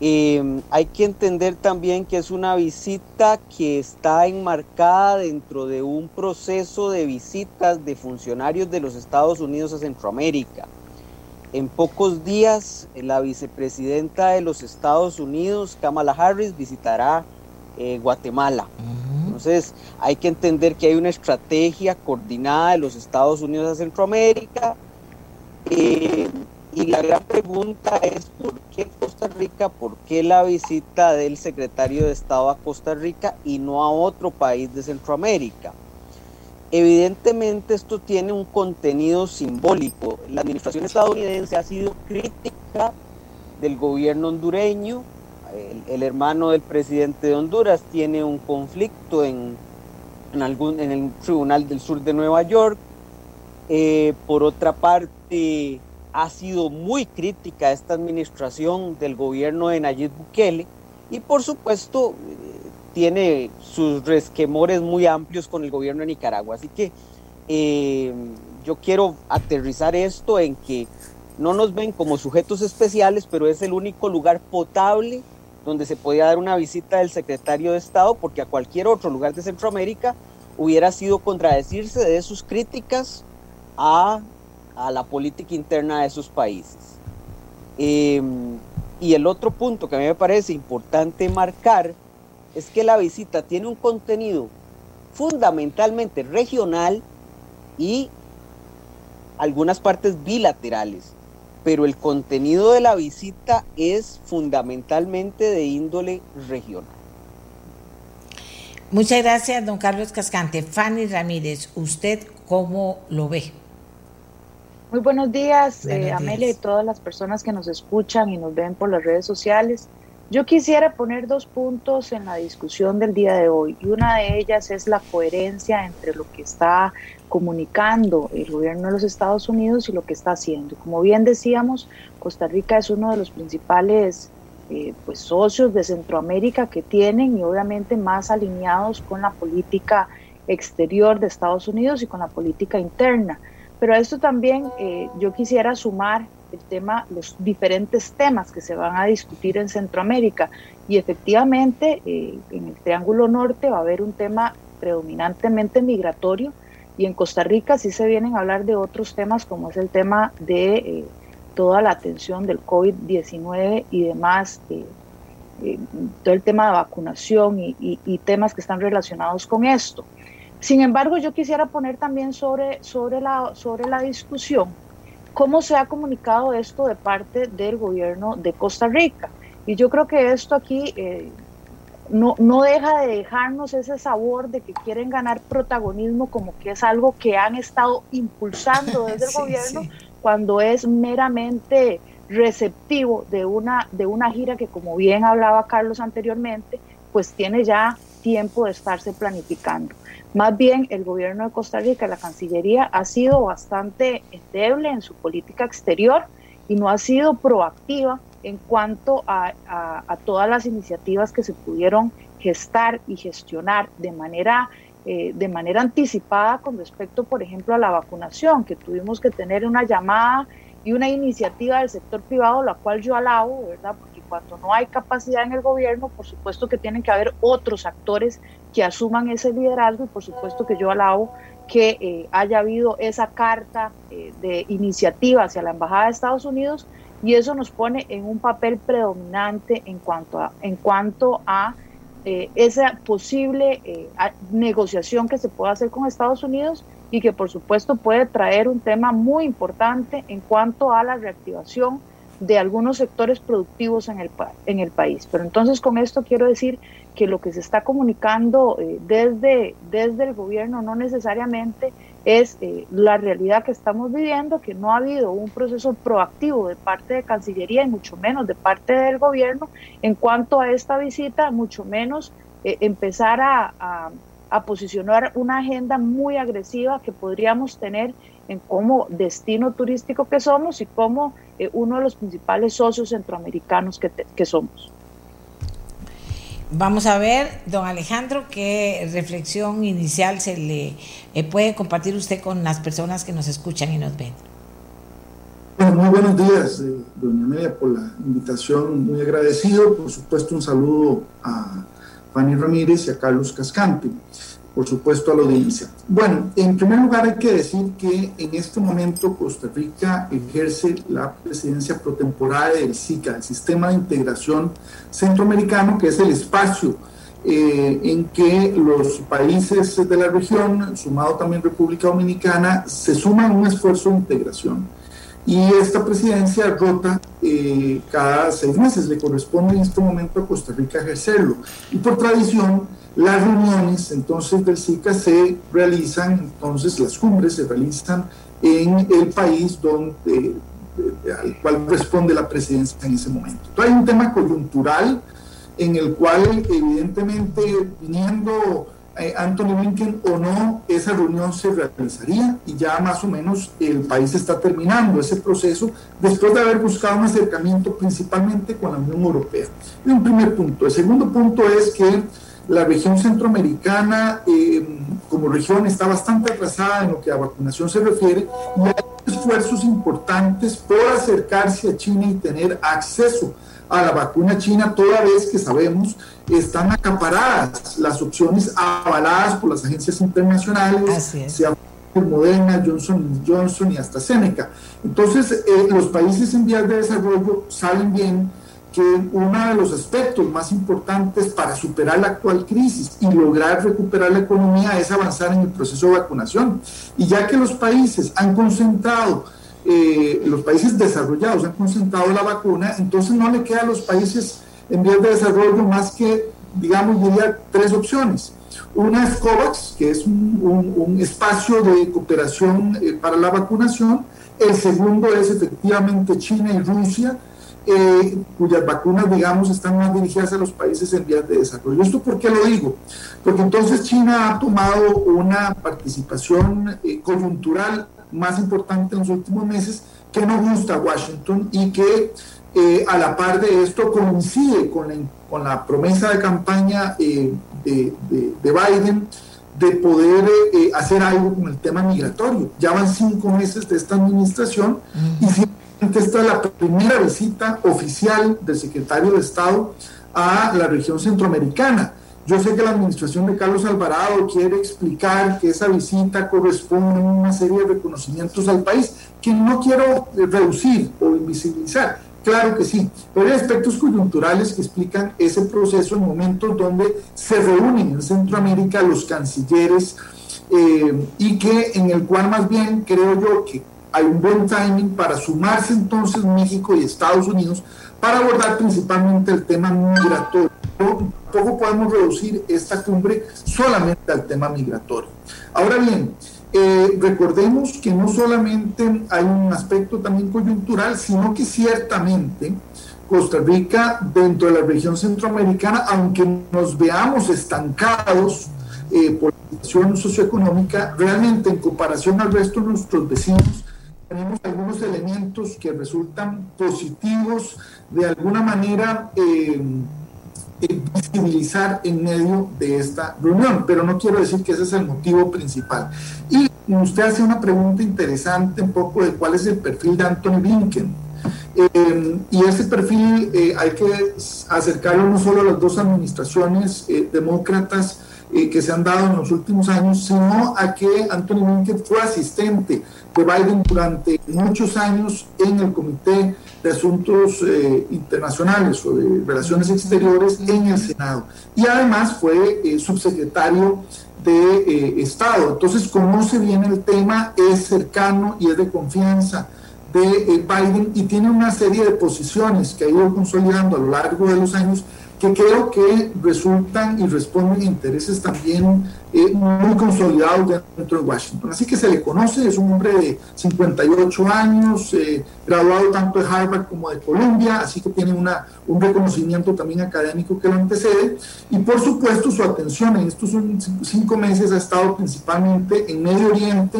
Eh, hay que entender también que es una visita que está enmarcada dentro de un proceso de visitas de funcionarios de los Estados Unidos a Centroamérica. En pocos días, la vicepresidenta de los Estados Unidos, Kamala Harris, visitará eh, Guatemala. Entonces, hay que entender que hay una estrategia coordinada de los Estados Unidos a Centroamérica. Eh, y la gran pregunta es, ¿por qué Costa Rica? ¿Por qué la visita del secretario de Estado a Costa Rica y no a otro país de Centroamérica? Evidentemente esto tiene un contenido simbólico. La administración estadounidense ha sido crítica del gobierno hondureño. El, hermano del presidente de Honduras tiene un conflicto en, algún, en el Tribunal del Sur de Nueva York. Eh, por otra parte, ha sido muy crítica esta administración del gobierno de Nayib Bukele y por supuesto tiene sus resquemores muy amplios con el gobierno de Nicaragua. Así que eh, yo quiero aterrizar esto en que no nos ven como sujetos especiales, pero es el único lugar potable donde se podía dar una visita del secretario de Estado, porque a cualquier otro lugar de Centroamérica hubiera sido contradecirse de sus críticas a, la política interna de sus países. Em, y el otro punto que a mí me parece importante marcar es que la visita tiene un contenido fundamentalmente regional y algunas partes bilaterales, pero el contenido de la visita es fundamentalmente de índole regional. Muchas gracias, don Carlos Cascante. Fanny Ramírez, ¿usted cómo lo ve? Muy buenos días, eh, Amelia y todas las personas que nos escuchan y nos ven por las redes sociales. Yo quisiera poner dos puntos en la discusión del día de hoy y una de ellas es la coherencia entre lo que está comunicando el gobierno de los Estados Unidos y lo que está haciendo. Como bien decíamos, Costa Rica es uno de los principales eh, pues, socios de Centroamérica que tienen y obviamente más alineados con la política exterior de Estados Unidos y con la política interna. Pero a esto también eh, yo quisiera sumar el tema, los diferentes temas que se van a discutir en Centroamérica. Y efectivamente, eh, en el Triángulo Norte va a haber un tema predominantemente migratorio y en Costa Rica sí se vienen a hablar de otros temas como es el tema de eh, toda la atención del COVID-19 y demás, eh, todo el tema de vacunación y, y, temas que están relacionados con esto. Sin embargo, yo quisiera poner también sobre, sobre, la, sobre la discusión ¿Cómo se ha comunicado esto de parte del gobierno de Costa Rica? Y yo creo que esto aquí eh, no, no deja de dejarnos ese sabor de que quieren ganar protagonismo como que es algo que han estado impulsando desde el gobierno cuando es meramente receptivo de una, de una gira que como bien hablaba Carlos anteriormente, pues tiene ya tiempo de estarse planificando. Más bien, el gobierno de Costa Rica, la Cancillería, ha sido bastante endeble en su política exterior y no ha sido proactiva en cuanto a, todas las iniciativas que se pudieron gestar y gestionar de manera, eh, de manera anticipada con respecto, por ejemplo, a la vacunación, que tuvimos que tener una llamada y una iniciativa del sector privado, la cual yo alabo, ¿verdad? Cuando no hay capacidad en el gobierno, por supuesto que tienen que haber otros actores que asuman ese liderazgo y por supuesto que yo alabo que eh, haya habido esa carta eh, de iniciativa hacia la Embajada de Estados Unidos y eso nos pone en un papel predominante en cuanto a, en cuanto a eh, esa posible negociación que se pueda hacer con Estados Unidos y que por supuesto puede traer un tema muy importante en cuanto a la reactivación de algunos sectores productivos en el, el país. Pero entonces con esto quiero decir que lo que se está comunicando eh, desde, desde el gobierno no necesariamente es eh, la realidad que estamos viviendo, que no ha habido un proceso proactivo de parte de Cancillería y mucho menos de parte del gobierno en cuanto a esta visita, mucho menos eh, empezar a posicionar una agenda muy agresiva que podríamos tener en como destino turístico que somos y como eh, uno de los principales socios centroamericanos que, somos. Vamos a ver, don Alejandro, qué reflexión inicial se le eh, puede compartir usted con las personas que nos escuchan y nos ven. Bueno, muy buenos días, eh, doña Amelia, por la invitación, muy agradecido. Por supuesto, un saludo a Fanny Ramírez y a Carlos Cascante por supuesto, a la audiencia. Bueno, en primer lugar hay que decir que en este momento Costa Rica ejerce la presidencia protemporada del SICA, el Sistema de Integración Centroamericano, que es el espacio eh, en que los países de la región, sumado también República Dominicana, se suman a un esfuerzo de integración. Y esta presidencia rota eh, cada seis meses, le corresponde en este momento a Costa Rica ejercerlo. Y por tradición, Las reuniones entonces del SICA se realizan, entonces las cumbres se realizan en el país donde, al cual responde la presidencia en ese momento. Entonces hay un tema coyuntural en el cual evidentemente viniendo eh, Anthony Blinken o no, esa reunión se realizaría y ya más o menos el país está terminando ese proceso después de haber buscado un acercamiento principalmente con la Unión Europea. Es un primer punto. El segundo punto es que la región centroamericana eh, como región está bastante atrasada en lo que a vacunación se refiere y hay esfuerzos importantes por acercarse a China y tener acceso a la vacuna china, toda vez que sabemos están acaparadas las opciones avaladas por las agencias internacionales, sea Moderna, Johnson Johnson y hasta Seneca. Entonces, eh, los países en vías de desarrollo saben bien que uno de los aspectos más importantes para superar la actual crisis y lograr recuperar la economía es avanzar en el proceso de vacunación. Y ya que los países han concentrado eh, los países desarrollados han concentrado la vacuna, entonces no le queda a los países en vías de desarrollo más que, digamos, diría tres opciones. Una es COVAX, que es un, espacio de cooperación eh, para la vacunación. El segundo es efectivamente China y Rusia, eh, cuyas vacunas, digamos, están más dirigidas a los países en vías de desarrollo. ¿Esto por qué lo digo? Porque entonces China ha tomado una participación coyuntural más importante en los últimos meses que no gusta a Washington y que eh, a la par de esto coincide con la, con la promesa de campaña eh, de, Biden de poder eh, hacer algo con el tema migratorio. Ya van cinco meses de esta administración y simplemente esta es la primera visita oficial del secretario de Estado a la región centroamericana. Yo sé que la administración de Carlos Alvarado quiere explicar que esa visita corresponde a una serie de reconocimientos al país que no quiero reducir o invisibilizar. Claro que sí, pero hay aspectos coyunturales que explican ese proceso en momentos donde se reúnen en Centroamérica los cancilleres eh, y que en el cual más bien creo yo que hay un buen timing para sumarse entonces México y Estados Unidos para abordar principalmente el tema migratorio tampoco podemos reducir esta cumbre solamente al tema migratorio. Ahora bien, eh, recordemos que no solamente hay un aspecto también coyuntural, sino que ciertamente Costa Rica dentro de la región centroamericana, aunque nos veamos estancados eh, por la situación socioeconómica, realmente en comparación al resto de nuestros vecinos, tenemos algunos elementos que resultan positivos, de alguna manera eh, visibilizar en medio de esta reunión, pero no quiero decir que ese es el motivo principal. Y usted hace una pregunta interesante un poco de cuál es el perfil de Anthony Blinken. Eh, y ese perfil eh, hay que acercarlo no solo a las dos administraciones eh, demócratas que se han dado en los últimos años, sino a que Anthony Blinken fue asistente de Biden durante muchos años en el Comité de Asuntos eh, Internacionales o de Relaciones Exteriores en el Senado. Y además fue eh, subsecretario de eh, Estado. Entonces conoce bien el tema, es cercano y es de confianza de Biden y tiene una serie de posiciones que ha ido consolidando a lo largo de los años que creo que resultan y responden a intereses también eh, muy consolidados dentro de Washington. Así que se le conoce, es un hombre de 58 años, eh, graduado tanto de Harvard como de Columbia, así que tiene una, un reconocimiento también académico que lo antecede. Y por supuesto su atención en estos cinco meses ha estado principalmente en Medio Oriente,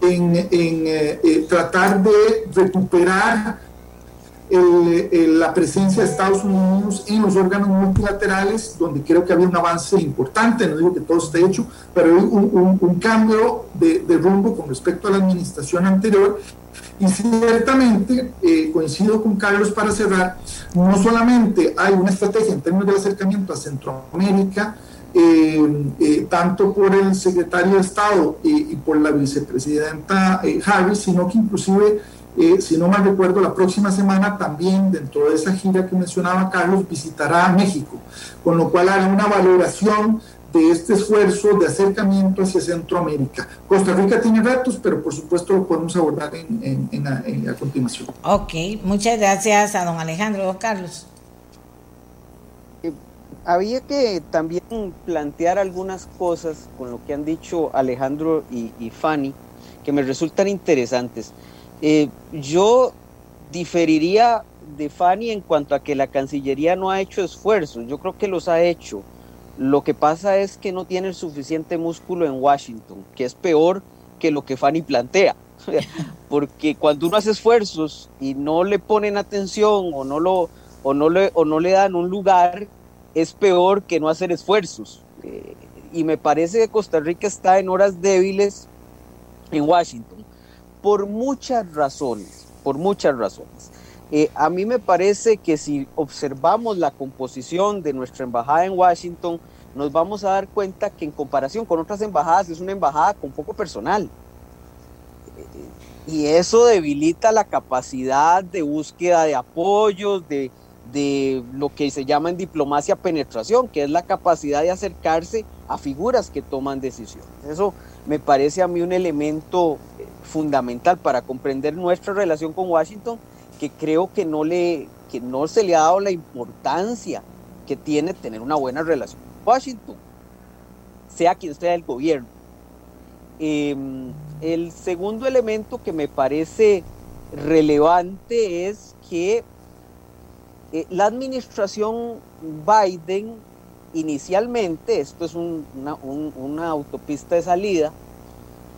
en, en eh, tratar de recuperar la presencia de Estados Unidos en los órganos multilaterales, donde creo que había un avance importante, no digo que todo esté hecho, pero hay un, cambio de, rumbo con respecto a la administración anterior. Y ciertamente, eh, coincido con Carlos para cerrar, no solamente hay una estrategia en términos del acercamiento a Centroamérica, eh, eh, tanto por el secretario de Estado y por la vicepresidenta Harris, sino que inclusive eh, si no mal recuerdo, la próxima semana también dentro de esa gira que mencionaba Carlos visitará México, con lo cual hará una valoración de este esfuerzo de acercamiento hacia Centroamérica. Costa Rica tiene retos, pero por supuesto lo podemos abordar en, a, continuación. Ok, muchas gracias a don Alejandro, don Carlos. Eh, había que también plantear algunas cosas con lo que han dicho Alejandro y, Fanny, que me resultan interesantes. Eh, yo diferiría de Fanny en cuanto a que la Cancillería no ha hecho esfuerzos, yo creo que los ha hecho. Lo que pasa es que no tiene el suficiente músculo en Washington, que es peor que lo que Fanny plantea. Porque cuando uno hace esfuerzos y no le ponen atención o no, lo, o no, le, o no le dan un lugar, es peor que no hacer esfuerzos. Eh, y me parece que Costa Rica está en horas débiles en Washington, por muchas razones, por muchas razones. Eh, a mí me parece que si observamos la composición de nuestra embajada en Washington, nos vamos a dar cuenta que en comparación con otras embajadas es una embajada con poco personal. Y eso debilita la capacidad de búsqueda de apoyos, de, de lo que se llama en diplomacia penetración, que es la capacidad de acercarse a figuras que toman decisiones. Eso me parece a mí un elemento eh, fundamental para comprender nuestra relación con Washington que creo que no, le, que no se le ha dado la importancia que tiene tener una buena relación con Washington, sea quien sea el gobierno. Em, el segundo elemento que me parece relevante es que eh, la administración Biden inicialmente, esto es una, autopista de salida,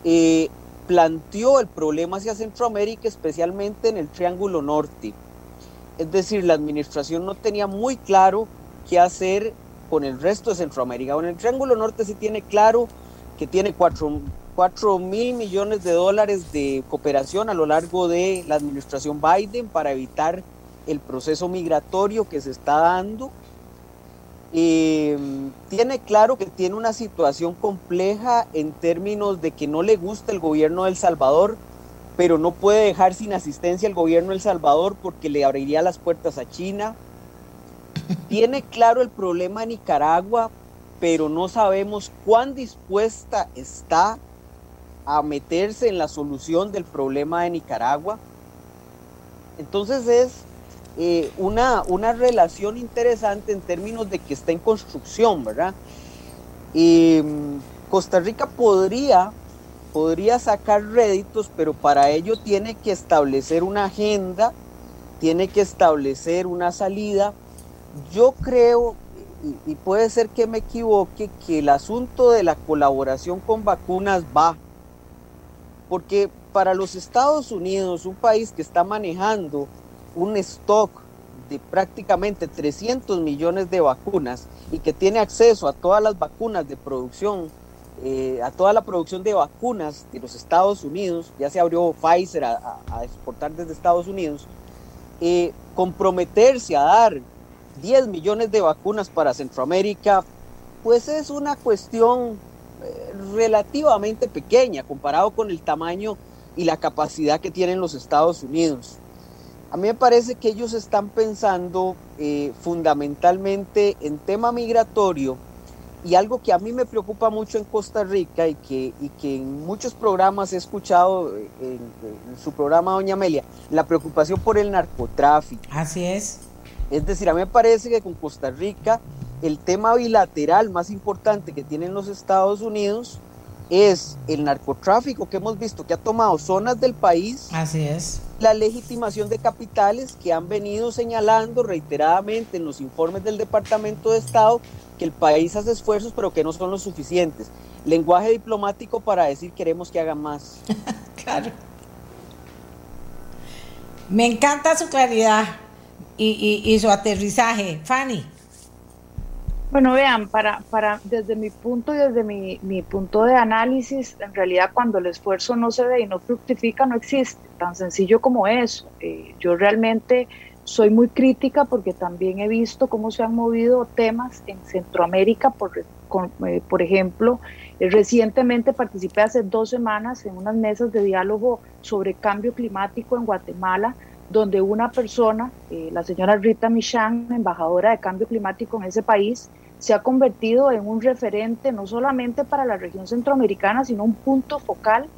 eh, planteó el problema hacia Centroamérica, especialmente en el Triángulo Norte. Es decir, la administración no tenía muy claro qué hacer con el resto de Centroamérica. En el Triángulo Norte sí tiene claro que tiene 4, mil millones de dólares de cooperación a lo largo de la administración Biden para evitar el proceso migratorio que se está dando eh, tiene claro que tiene una situación compleja en términos de que no le gusta el gobierno de El Salvador, pero no puede dejar sin asistencia el gobierno de El Salvador porque le abriría las puertas a China. Tiene claro el problema de Nicaragua, pero no sabemos cuán dispuesta está a meterse en la solución del problema de Nicaragua. Entonces es eh, una, una relación interesante en términos de que está en construcción, ¿verdad? Mm, Costa Rica podría, podría sacar réditos, pero para ello tiene que establecer una agenda, tiene que establecer una salida. Yo creo, y puede ser que me equivoque, que el asunto de la colaboración con vacunas va, porque para los Estados Unidos, un país que está manejando un stock de prácticamente 300 millones de vacunas y que tiene acceso a todas las vacunas de producción, eh, a toda la producción de vacunas de los Estados Unidos, ya se abrió Pfizer a, exportar desde Estados Unidos, eh, comprometerse a dar 10 millones de vacunas para Centroamérica, pues es una cuestión eh, relativamente pequeña comparado con el tamaño y la capacidad que tienen los Estados Unidos. A mí me parece que ellos están pensando eh, fundamentalmente en tema migratorio y algo que a mí me preocupa mucho en Costa Rica y que, y que en muchos programas he escuchado, eh, en, su programa Doña Amelia, la preocupación por el narcotráfico. Así es. Es decir, a mí me parece que con Costa Rica el tema bilateral más importante que tienen los Estados Unidos es el narcotráfico que hemos visto que ha tomado zonas del país. Así es. La legitimación de capitales que han venido señalando reiteradamente en los informes del Departamento de Estado que el país hace esfuerzos pero que no son los suficientes. Lenguaje diplomático para decir queremos que hagan más. claro. Me encanta su claridad y, y su aterrizaje. Fanny. Bueno, vean, para, para, desde mi punto y desde mi, mi, punto de análisis, en realidad cuando el esfuerzo no se ve y no fructifica, no existe, tan sencillo como eso. Eh, yo realmente soy muy crítica porque también he visto cómo se han movido temas en Centroamérica, por, eh, por ejemplo, eh, recientemente participé hace dos semanas en unas mesas de diálogo sobre cambio climático en Guatemala, donde una persona, eh, la señora Rita Michan, embajadora de cambio climático en ese país, se ha convertido en un referente no solamente para la región centroamericana, sino un punto focal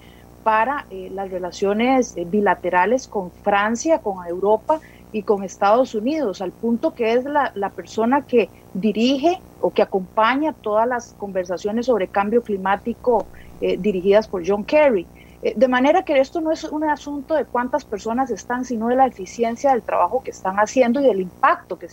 para eh, las relaciones eh, bilaterales con Francia, con Europa y con Estados Unidos, al punto que es la, la persona que dirige o que acompaña todas las conversaciones sobre cambio climático dirigidas por John Kerry. Eh, de manera que esto no es un asunto de cuántas personas están, sino de la eficiencia del trabajo que están haciendo y del impacto que,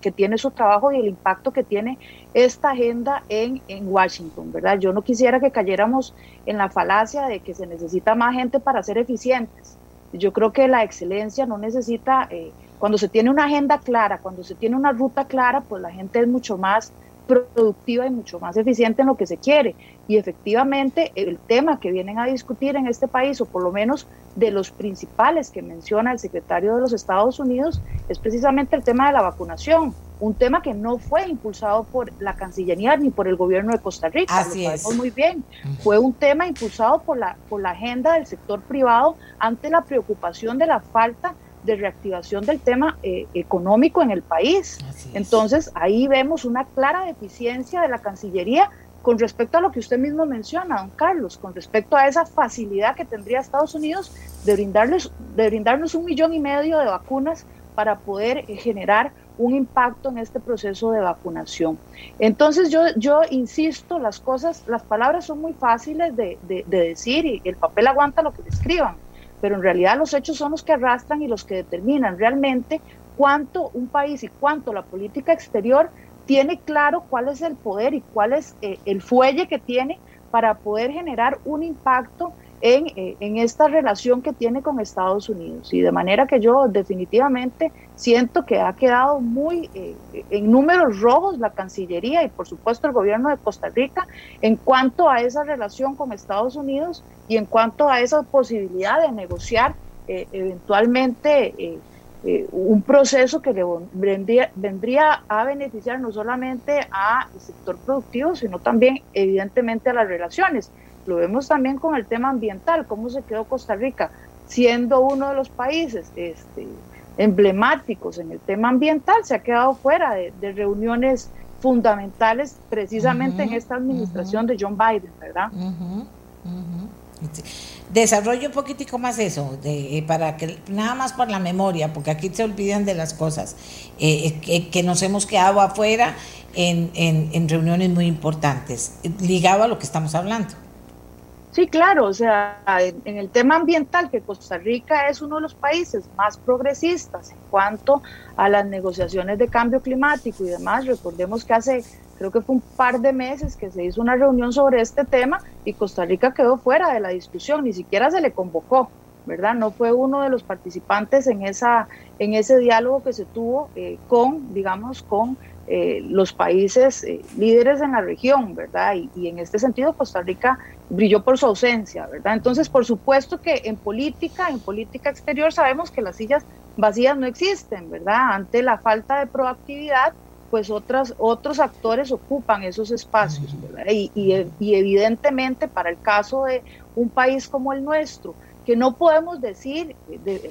que tiene su trabajo y el impacto que tiene esta agenda en, en, Washington, ¿verdad? Yo no quisiera que cayéramos en la falacia de que se necesita más gente para ser eficientes. Yo creo que la excelencia no necesita, eh, cuando se tiene una agenda clara, cuando se tiene una ruta clara, pues la gente es mucho más productiva y mucho más eficiente en lo que se quiere. Y efectivamente el tema que vienen a discutir en este país, o por lo menos de los principales que menciona el secretario de los Estados Unidos, es precisamente el tema de la vacunación, un tema que no fue impulsado por la Cancillería ni por el gobierno de Costa Rica, Así lo sabemos muy bien. Fue un tema impulsado por la, por la agenda del sector privado ante la preocupación de la falta de reactivación del tema eh, económico en el país. Entonces, ahí vemos una clara deficiencia de la Cancillería con respecto a lo que usted mismo menciona, don Carlos, con respecto a esa facilidad que tendría Estados Unidos de, brindarles, de brindarnos un millón y medio de vacunas para poder eh, generar un impacto en este proceso de vacunación. Entonces yo, yo insisto, las cosas, las palabras son muy fáciles de, de decir y el papel aguanta lo que le escriban pero en realidad los hechos son los que arrastran y los que determinan. Realmente cuánto un país y cuánto la política exterior tiene claro cuál es el poder y cuál es eh, el fuelle que tiene para poder generar un impacto eh, en, esta relación que tiene con Estados Unidos. Y de manera que yo definitivamente siento que ha quedado muy eh, en números rojos la Cancillería y por supuesto el gobierno de Costa Rica en cuanto a esa relación con Estados Unidos y en cuanto a esa posibilidad de negociar eh, eventualmente un proceso que le vendría, vendría, a beneficiar no solamente al sector productivo, sino también evidentemente a las relaciones. Lo vemos también con el tema ambiental, cómo se quedó Costa Rica siendo uno de los países este, emblemáticos en el tema ambiental, se ha quedado fuera de, reuniones fundamentales precisamente en esta administración de John Biden, ¿verdad? Desarrollo un poquitico más eso, de, eh, para que nada más por la memoria, porque aquí se olvidan de las cosas, eh, eh, que, nos hemos quedado afuera en, en reuniones muy importantes, ligado a lo que estamos hablando. Sí, claro, o sea, en, el tema ambiental, que Costa Rica es uno de los países más progresistas en cuanto a las negociaciones de cambio climático y demás, recordemos que hace, creo que fue un par de meses que se hizo una reunión sobre este tema y Costa Rica quedó fuera de la discusión, ni siquiera se le convocó, ¿verdad? No fue uno de los participantes en, esa, en ese diálogo que se tuvo eh, con, digamos, con eh, los países eh, líderes en la región, ¿verdad? Y, y, en este sentido Costa Rica brilló por su ausencia, ¿verdad? Entonces, por supuesto que en política, en política exterior, sabemos que las sillas vacías no existen, ¿verdad? Ante la falta de proactividad, pues otras, otros actores ocupan esos espacios, ¿verdad? Y, y, evidentemente para el caso de un país como el nuestro, que no podemos decir,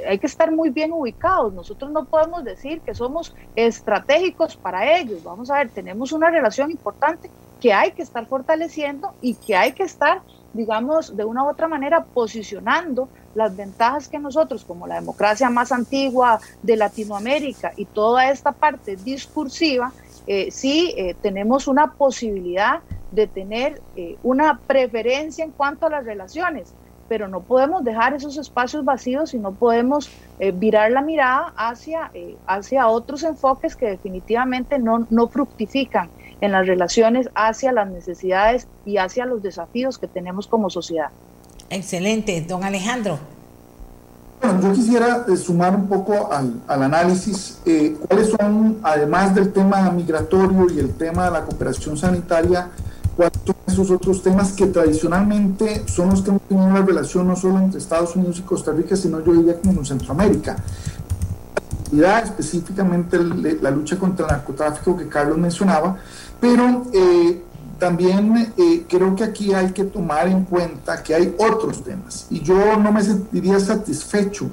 hay que estar muy bien ubicados, nosotros no podemos decir que somos estratégicos para ellos, vamos a ver, tenemos una relación importante que hay que estar fortaleciendo y que hay que estar, digamos, de una u otra manera posicionando las ventajas que nosotros, como la democracia más antigua de Latinoamérica y toda esta parte discursiva, eh, sí eh, tenemos una posibilidad de tener eh, una preferencia en cuanto a las relaciones, pero no podemos dejar esos espacios vacíos y no podemos virar la mirada hacia, hacia otros enfoques que definitivamente no, no fructifican en las relaciones hacia las necesidades y hacia los desafíos que tenemos como sociedad. Excelente, don Alejandro. Bueno, yo quisiera eh, sumar un poco al, análisis eh, cuáles son, además del tema migratorio y el tema de la cooperación sanitaria, cuáles son esos otros temas que tradicionalmente son los que hemos tenido una relación no solo entre Estados Unidos y Costa Rica, sino yo diría como en Centroamérica. Específicamente la lucha contra el narcotráfico que Carlos mencionaba, pero eh, también eh, creo que aquí hay que tomar en cuenta que hay otros temas. Y yo no me sentiría satisfecho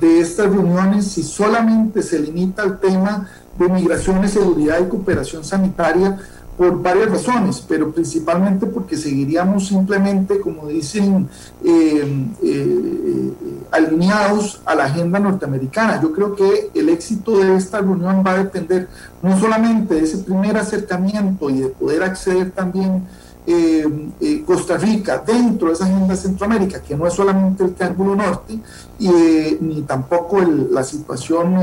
de estas reuniones si solamente se limita al tema de migración, seguridad y cooperación sanitaria por varias razones, pero principalmente porque seguiríamos simplemente, como dicen, eh, alineados a la agenda norteamericana. Yo creo que el éxito de esta reunión va a depender no solamente de ese primer acercamiento y de poder acceder también eh, eh, Costa Rica dentro de esa agenda Centroamérica, que no es solamente el Triángulo Norte, y, ni tampoco la situación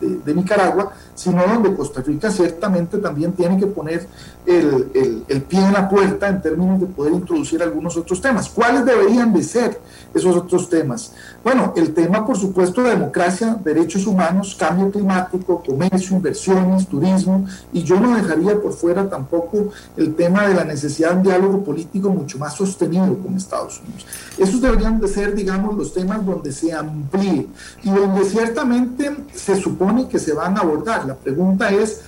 de, Nicaragua, sino donde Costa Rica ciertamente también tiene que poner el, el, pie en la puerta en términos de poder introducir algunos otros temas. ¿Cuáles deberían de ser esos otros temas? Bueno, el tema, por supuesto, de democracia, derechos humanos, cambio climático, comercio, inversiones, turismo, y yo no dejaría por fuera tampoco el tema de la necesidad de un diálogo político mucho más sostenido con Estados Unidos. Esos deberían de ser, digamos, los temas donde se amplíe y donde ciertamente se supone que se van a abordar. La pregunta es,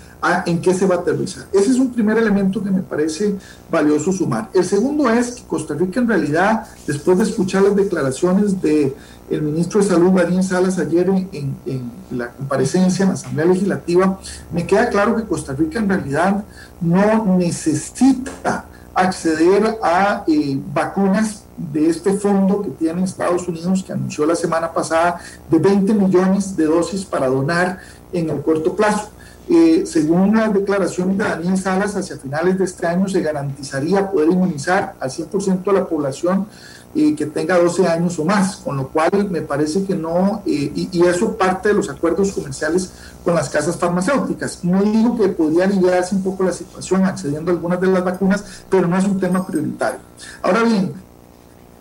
en qué se va a aterrizar. Ese es un primer elemento que me parece valioso sumar. El segundo es que Costa Rica en realidad, después de escuchar las declaraciones del el ministro de Salud, Daniel Salas, ayer en, la comparecencia en la Asamblea Legislativa, me queda claro que Costa Rica en realidad no necesita acceder a eh, vacunas de este fondo que tiene Estados Unidos, que anunció la semana pasada, de 20 millones de dosis para donar en el corto plazo. Eh, según las declaraciones de Daniel Salas, hacia finales de este año se garantizaría poder inmunizar al 100% de la población eh, que tenga 12 años o más, con lo cual me parece que no, eh, y, eso parte de los acuerdos comerciales con las casas farmacéuticas. No digo que podría aliviarse un poco la situación accediendo a algunas de las vacunas, pero no es un tema prioritario. Ahora bien,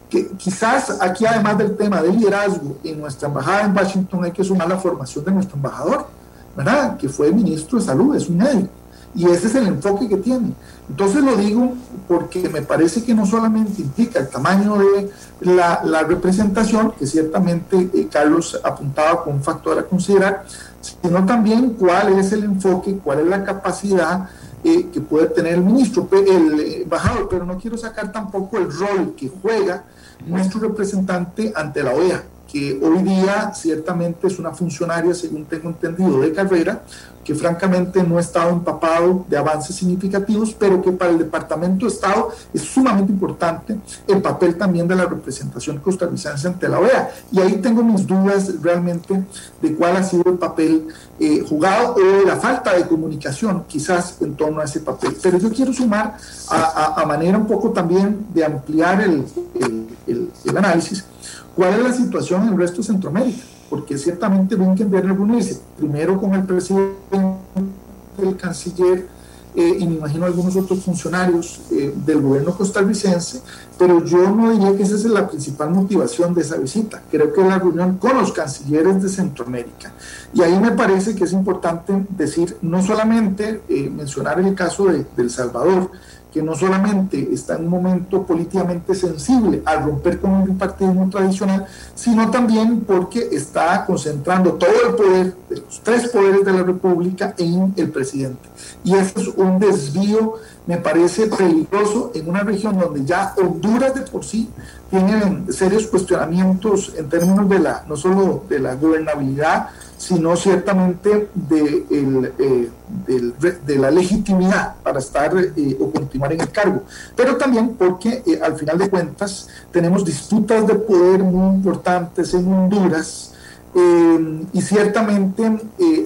que quizás aquí además del tema de liderazgo en nuestra embajada en Washington hay que sumar la formación de nuestro embajador Que fue ministro de salud, es un médico. Y ese es el enfoque que tiene. Entonces lo digo porque me parece que no solamente implica el tamaño de la, representación, que ciertamente eh, Carlos apuntaba con un factor a considerar, sino también cuál es el enfoque, cuál es la capacidad eh, que puede tener el ministro, el embajador, pero no quiero sacar tampoco el rol que juega nuestro representante ante la OEA que hoy día ciertamente es una funcionaria, según tengo entendido, de carrera, que francamente no ha estado empapado de avances significativos, pero que para el Departamento de Estado es sumamente importante el papel también de la representación costarricense ante la OEA. Y ahí tengo mis dudas realmente de cuál ha sido el papel eh, jugado o la falta de comunicación quizás en torno a ese papel. Pero yo quiero sumar a, manera un poco también de ampliar el, el análisis ¿Cuál es la situación en el resto de Centroamérica? Porque ciertamente Blinken reunirse primero con el presidente, el canciller eh, y me imagino algunos otros funcionarios eh, del gobierno costarricense, pero yo no diría que esa es la principal motivación de esa visita. Creo que es la reunión con los cancilleres de Centroamérica. Y ahí me parece que es importante decir, no solamente eh, mencionar el caso de, de El Salvador, que no solamente está en un momento políticamente sensible al romper con un bipartidismo tradicional, sino también porque está concentrando todo el poder de los tres poderes de la República en el presidente. Y eso es un desvío, me parece peligroso en una región donde ya Honduras de por sí tiene serios cuestionamientos en términos de la, no solo de la gobernabilidad, sino ciertamente de, el, eh, de, la legitimidad para estar eh, o continuar en el cargo, pero también porque eh, al final de cuentas tenemos disputas de poder muy importantes en Honduras y ciertamente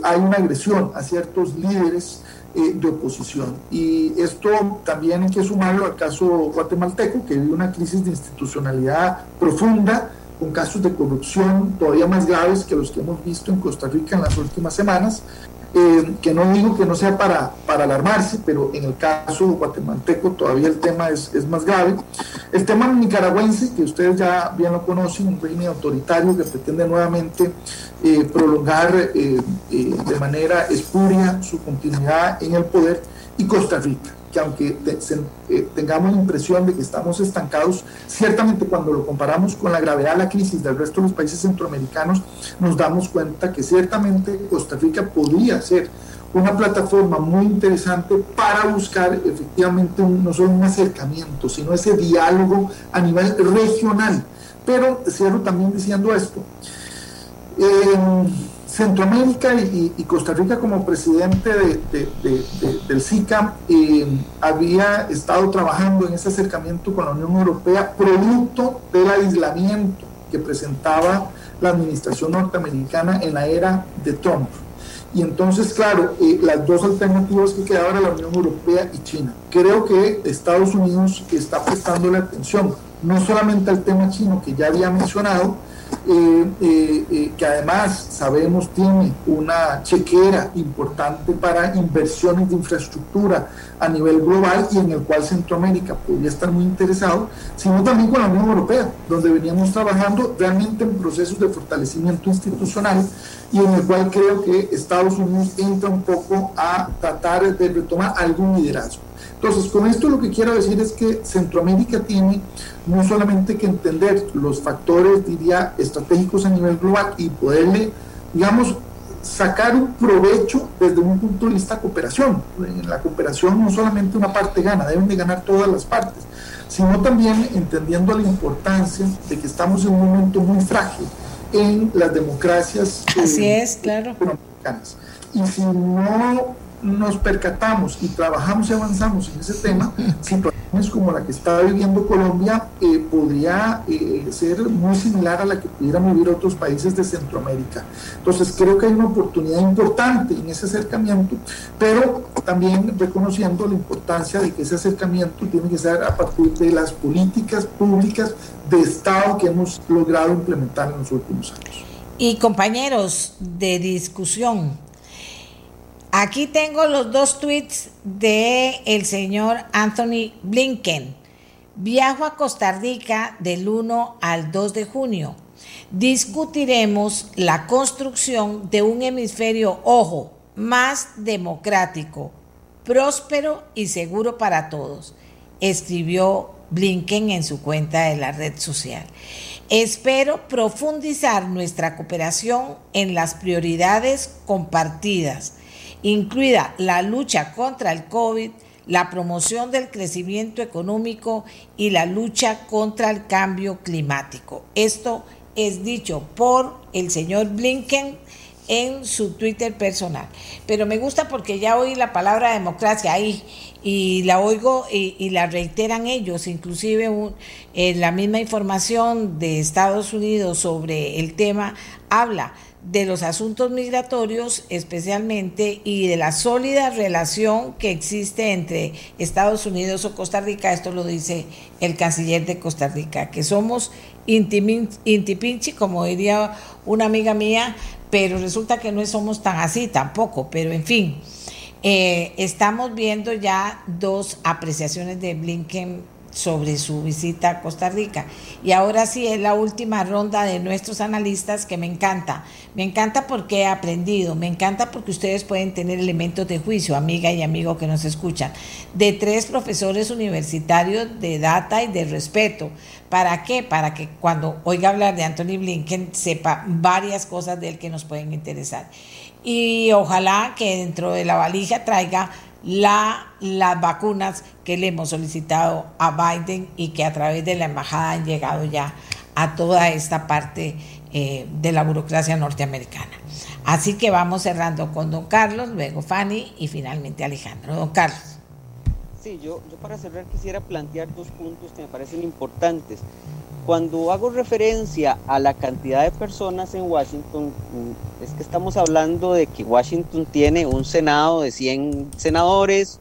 hay una agresión a ciertos líderes de oposición. Y esto también hay que sumarlo al caso guatemalteco, que vive una crisis de institucionalidad profunda, con casos de corrupción todavía más graves que los que hemos visto en Costa Rica en las últimas semanas, eh, que no digo que no sea para, para alarmarse, pero en el caso guatemalteco todavía el tema es, es, más grave. El tema nicaragüense, que ustedes ya bien lo conocen, un régimen autoritario que pretende nuevamente eh, prolongar eh, de manera espuria su continuidad en el poder, y Costa Rica que aunque eh, tengamos la impresión de que estamos estancados, ciertamente cuando lo comparamos con la gravedad de la crisis del resto de los países centroamericanos, nos damos cuenta que ciertamente Costa Rica podría ser una plataforma muy interesante para buscar efectivamente no solo un acercamiento, sino ese diálogo a nivel regional. Pero cierro también diciendo esto. Eh, Centroamérica y, Costa Rica como presidente del SICA eh, había estado trabajando en ese acercamiento con la Unión Europea producto del aislamiento que presentaba la administración norteamericana en la era de Trump. Y entonces, claro, eh, las dos alternativas que quedaban eran la Unión Europea y China. Creo que Estados Unidos está prestando la atención no solamente al tema chino que ya había mencionado, eh, eh, eh, que además sabemos tiene una chequera importante para inversiones de infraestructura a nivel global y en el cual Centroamérica podría estar muy interesado, sino también con la Unión Europea, donde veníamos trabajando realmente en procesos de fortalecimiento institucional y en el cual creo que Estados Unidos entra un poco a tratar de retomar algún liderazgo. Entonces, con esto lo que quiero decir es que Centroamérica tiene no solamente que entender los factores, diría, estratégicos a nivel global y poderle, digamos, sacar un provecho desde un punto de vista de cooperación. En la cooperación no solamente una parte gana, deben de ganar todas las partes, sino también entendiendo la importancia de que estamos en un momento muy frágil en las democracias Así es, claro. Y si no nos percatamos y trabajamos y avanzamos en ese tema, situaciones como la que está viviendo Colombia eh, podría eh, ser muy similar a la que pudieran vivir otros países de Centroamérica. Entonces creo que hay una oportunidad importante en ese acercamiento, pero también reconociendo la importancia de que ese acercamiento tiene que ser a partir de las políticas públicas de Estado que hemos logrado implementar en los últimos años. Y compañeros de discusión, Aquí tengo los dos tweets de el señor Anthony Blinken. Viajo a Costa Rica del 1 al 2 de junio. Discutiremos la construcción de un hemisferio, ojo, más democrático, próspero y seguro para todos, escribió Blinken en su cuenta de la red social. Espero profundizar nuestra cooperación en las prioridades compartidas incluida la lucha contra el COVID, la promoción del crecimiento económico y la lucha contra el cambio climático. Esto es dicho por el señor Blinken en su Twitter personal. Pero me gusta porque ya oí la palabra democracia ahí y la oigo y, la reiteran ellos, inclusive en la misma información de Estados Unidos sobre el tema habla de los asuntos migratorios especialmente y de la sólida relación que existe entre Estados Unidos o Costa Rica, esto lo dice el canciller de Costa Rica, que somos intipinchi, como diría una amiga mía, pero resulta que no somos tan así tampoco, pero en fin, eh, estamos viendo ya dos apreciaciones de Blinken sobre su visita a Costa Rica. Y ahora sí es la última ronda de nuestros analistas que me encanta. Me encanta porque he aprendido, me encanta porque ustedes pueden tener elementos de juicio, amiga y amigo que nos escuchan, de tres profesores universitarios de data y de respeto. ¿Para qué? Para que cuando oiga hablar de Anthony Blinken sepa varias cosas de él que nos pueden interesar. Y ojalá que dentro de la valija traiga la, las vacunas que le hemos solicitado a Biden y que a través de la embajada han llegado ya a toda esta parte eh, de la burocracia norteamericana. Así que vamos cerrando con don Carlos, luego Fanny y finalmente Alejandro. Don Carlos. Sí, yo, yo para cerrar quisiera plantear dos puntos que me parecen importantes. Cuando hago referencia a la cantidad de personas en Washington, mm, es que estamos hablando de que Washington tiene un Senado de 100 senadores,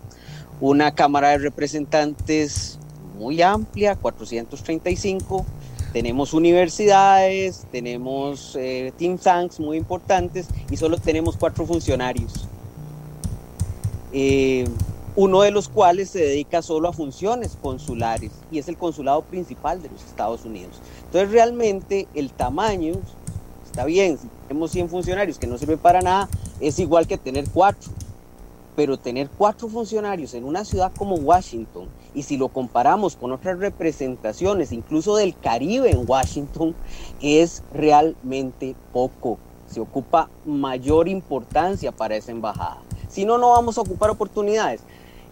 una Cámara de Representantes muy amplia, 435, tenemos universidades, tenemos eh, think tanks muy importantes y solo tenemos cuatro funcionarios. Eh, uno de los cuales se dedica solo a funciones consulares y es el consulado principal de los Estados Unidos. Entonces realmente el tamaño, está bien, si tenemos 100 funcionarios que no sirven para nada, es igual que tener cuatro. Pero tener cuatro funcionarios en una ciudad como Washington, y si lo comparamos con otras representaciones, incluso del Caribe en Washington, es realmente poco. Se ocupa mayor importancia para esa embajada. Si no, no vamos a ocupar oportunidades.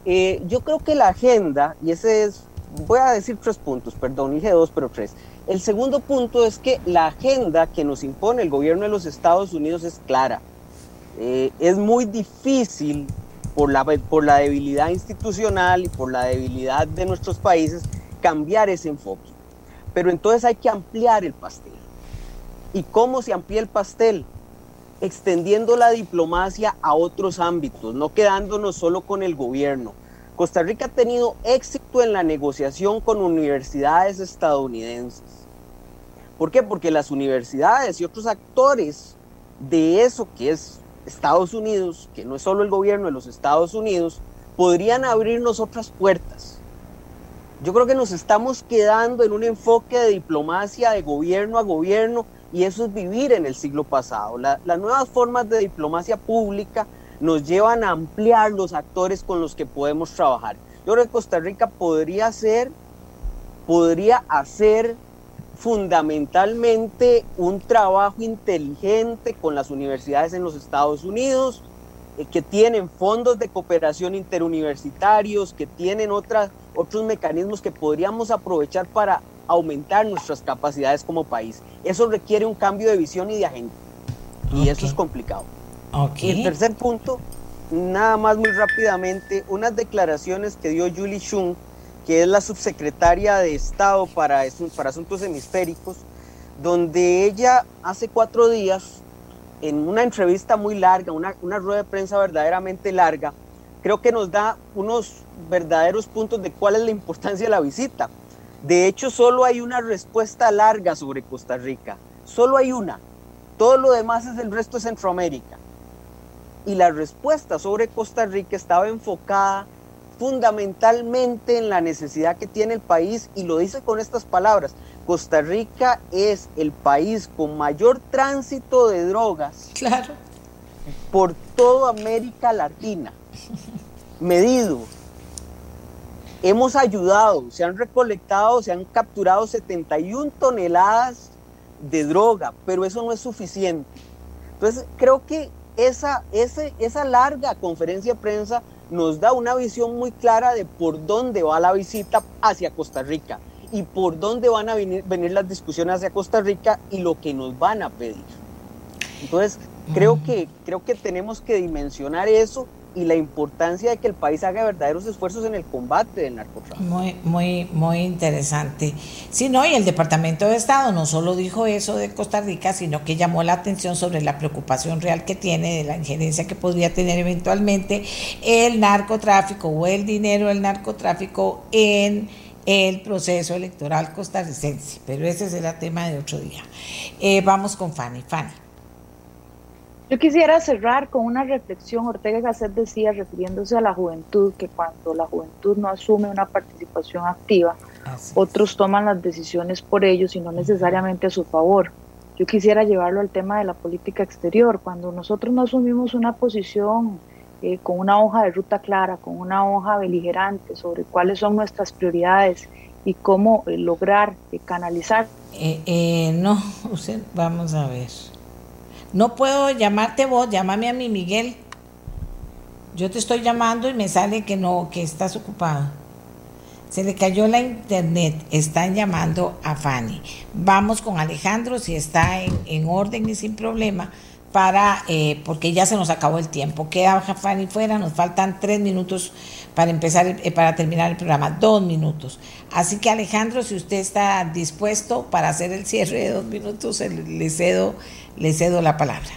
Eh, yo creo que la agenda, y ese es, voy a decir tres puntos, perdón, dije dos, pero tres. El segundo punto es que la agenda que nos impone el gobierno de los Estados Unidos es clara. Eh, es muy difícil por la, por la debilidad institucional y por la debilidad de nuestros países cambiar ese enfoque. Pero entonces hay que ampliar el pastel. ¿Y cómo se amplía el pastel? Extendiendo la diplomacia a otros ámbitos, no quedándonos solo con el gobierno. Costa Rica ha tenido éxito en la negociación con universidades estadounidenses. ¿Por qué? Porque las universidades y otros actores de eso que es Estados Unidos, que no es solo el gobierno de los Estados Unidos, podrían abrirnos otras puertas. Yo creo que nos estamos quedando en un enfoque de diplomacia de gobierno a gobierno y eso es vivir en el siglo pasado. las nuevas formas de diplomacia pública nos llevan a ampliar los actores con los que podemos trabajar. Yo creo que Costa Rica podría ser, podría hacer fundamentalmente un trabajo inteligente con las universidades en los Estados Unidos, que tienen fondos de cooperación interuniversitarios, que tienen otras, otros mecanismos que podríamos aprovechar para aumentar nuestras capacidades como país. Eso requiere un cambio de visión y de agenda. Y eso es complicado. Y el tercer punto, nada más muy rápidamente, unas declaraciones que dio Julie Chung, que es la subsecretaria de Estado para, para Asuntos Hemisféricos, donde ella hace cuatro días, en una entrevista muy larga, una, una rueda de prensa verdaderamente larga, creo que nos da unos verdaderos puntos de cuál es la importancia de la visita. De hecho, solo hay una respuesta larga sobre Costa Rica, solo hay una. Todo lo demás es el resto de Centroamérica. Y la respuesta sobre Costa Rica estaba enfocada fundamentalmente en la necesidad que tiene el país y lo dice con estas palabras. Costa Rica es el país con mayor tránsito de drogas claro. por toda América Latina, medido. Hemos ayudado, se han recolectado, se han capturado 71 toneladas de droga, pero eso no es suficiente. Entonces creo que esa, esa larga conferencia de prensa nos da una visión muy clara de por dónde va la visita hacia Costa Rica y por dónde van a venir, venir las discusiones hacia Costa Rica y lo que nos van a pedir. Entonces, creo que, creo que tenemos que dimensionar eso y la importancia de que el país haga verdaderos esfuerzos en el combate del narcotráfico. Muy, muy, muy interesante. Sí, no, y el Departamento de Estado no solo dijo eso de Costa Rica, sino que llamó la atención sobre la preocupación real que tiene de la injerencia que podría tener eventualmente el narcotráfico o el dinero del narcotráfico en el proceso electoral costarricense. Pero ese será tema de otro día. Eh, vamos con Fanny. Fanny. Yo quisiera cerrar con una reflexión. Ortega Gasset decía, refiriéndose a la juventud, que cuando la juventud no asume una participación activa, otros toman las decisiones por ellos y no necesariamente a su favor. Yo quisiera llevarlo al tema de la política exterior. Cuando nosotros no asumimos una posición eh, con una hoja de ruta clara, con una hoja beligerante sobre cuáles son nuestras prioridades y cómo eh, lograr eh, canalizar. no, vamos a ver. No puedo llamarte vos, llámame a mi Miguel. Yo te estoy llamando y me sale que no, que estás ocupado. Se le cayó la internet, están llamando a Fanny. Vamos con Alejandro si está en, orden y sin problema para, eh, porque ya se nos acabó el tiempo. Queda Fanny fuera, nos faltan tres minutos para empezar, eh, para terminar el programa, dos minutos. Así que Alejandro, si usted está dispuesto para hacer el cierre de dos minutos, le cedo le cedo la palabra.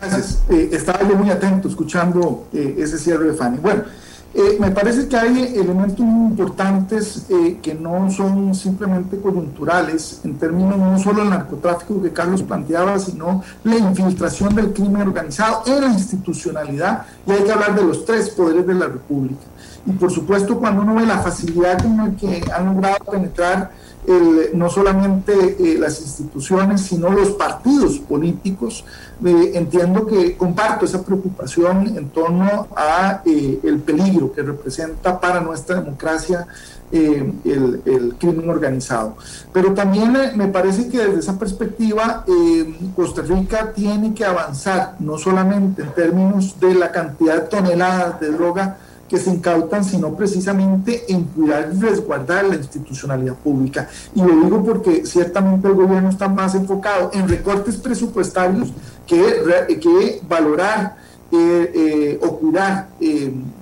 Gracias. Eh, estaba yo muy atento escuchando eh, ese cierre de Fanny. Bueno, eh, me parece que hay elementos muy importantes que no son simplemente coyunturales en términos no solo del narcotráfico que Carlos planteaba, sino la infiltración del crimen organizado en la institucionalidad y hay que hablar de los tres poderes de la República. Y por supuesto cuando uno ve la facilidad con la que han logrado penetrar no solamente eh, las instituciones, sino los partidos políticos. entiendo que comparto esa preocupación en torno a eh, el peligro que representa para nuestra democracia eh, el, el, crimen organizado. Pero también me parece que desde esa perspectiva Costa Rica tiene que avanzar, no solamente en términos de la cantidad de toneladas de droga, que se incautan, sino precisamente en cuidar y resguardar la institucionalidad pública. Y lo digo porque ciertamente el gobierno está más enfocado en recortes presupuestarios que, que valorar eh, eh, o cuidar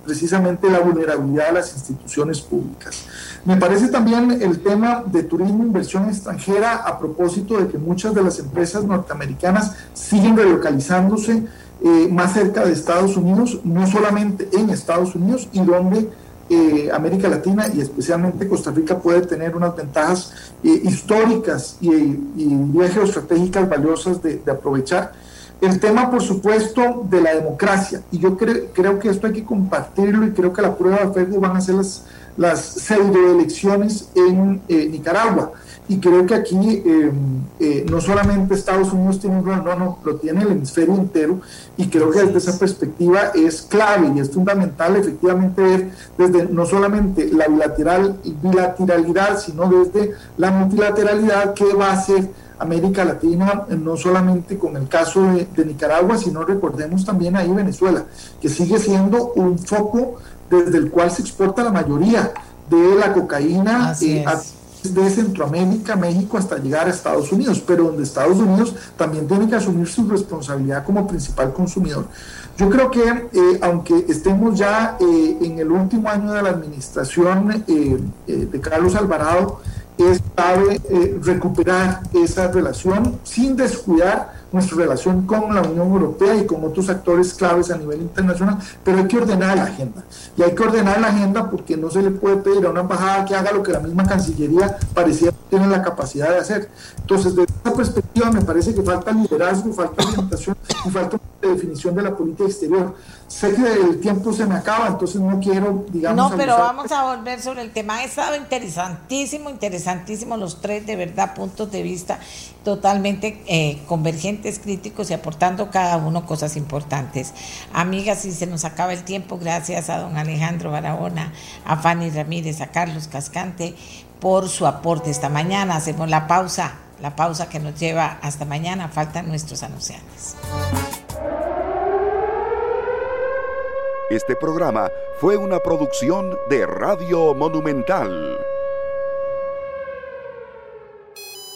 precisamente la vulnerabilidad de las instituciones públicas. Me parece también el tema de turismo, inversión extranjera, a propósito de que muchas de las empresas norteamericanas siguen relocalizándose más cerca de Estados Unidos, no solamente en Estados Unidos, y donde eh, América Latina y especialmente Costa Rica puede tener unas ventajas eh, históricas y, y, geoestratégicas valiosas de, aprovechar. El tema, por supuesto, de la democracia, y yo creo que esto hay que compartirlo y creo que la prueba de Facebook van a ser las, las pseudoelecciones en eh, Nicaragua. Y creo que aquí eh, eh, no solamente Estados Unidos tiene un rol, no, no, lo tiene el hemisferio entero. Y creo que desde esa perspectiva es clave y es fundamental efectivamente ver desde no solamente la bilateral, bilateralidad, sino desde la multilateralidad que va a ser América Latina, no solamente con el caso de, Nicaragua, sino recordemos también ahí Venezuela, que sigue siendo un foco desde el cual se exporta la mayoría de la cocaína eh, de Centroamérica, México, hasta llegar a Estados Unidos, pero donde Estados Unidos también tiene que asumir su responsabilidad como principal consumidor. Yo creo que eh, aunque estemos ya eh, en el último año de la administración de Carlos Alvarado, es clave recuperar esa relación sin descuidar nuestra relación con la Unión Europea y con otros actores claves a nivel internacional, pero hay que ordenar la agenda. Y hay que ordenar la agenda porque no se le puede pedir a una embajada que haga lo que la misma Cancillería parecía tiene la capacidad de hacer. Entonces, desde esa perspectiva me parece que falta liderazgo, falta orientación y falta definición de la política exterior. Sé que el tiempo se me acaba, entonces no quiero, digamos... No, pero vamos a volver sobre el tema. Ha estado interesantísimo, interesantísimo los tres, de verdad, puntos de vista totalmente eh, convergentes, críticos y aportando cada uno cosas importantes. Amigas, si se nos acaba el tiempo, gracias a don Alejandro Barahona, a Fanny Ramírez, a Carlos Cascante por su aporte esta mañana. Hacemos la pausa, la pausa que nos lleva hasta mañana. Faltan nuestros anunciantes. Este programa fue una producción de Radio Monumental.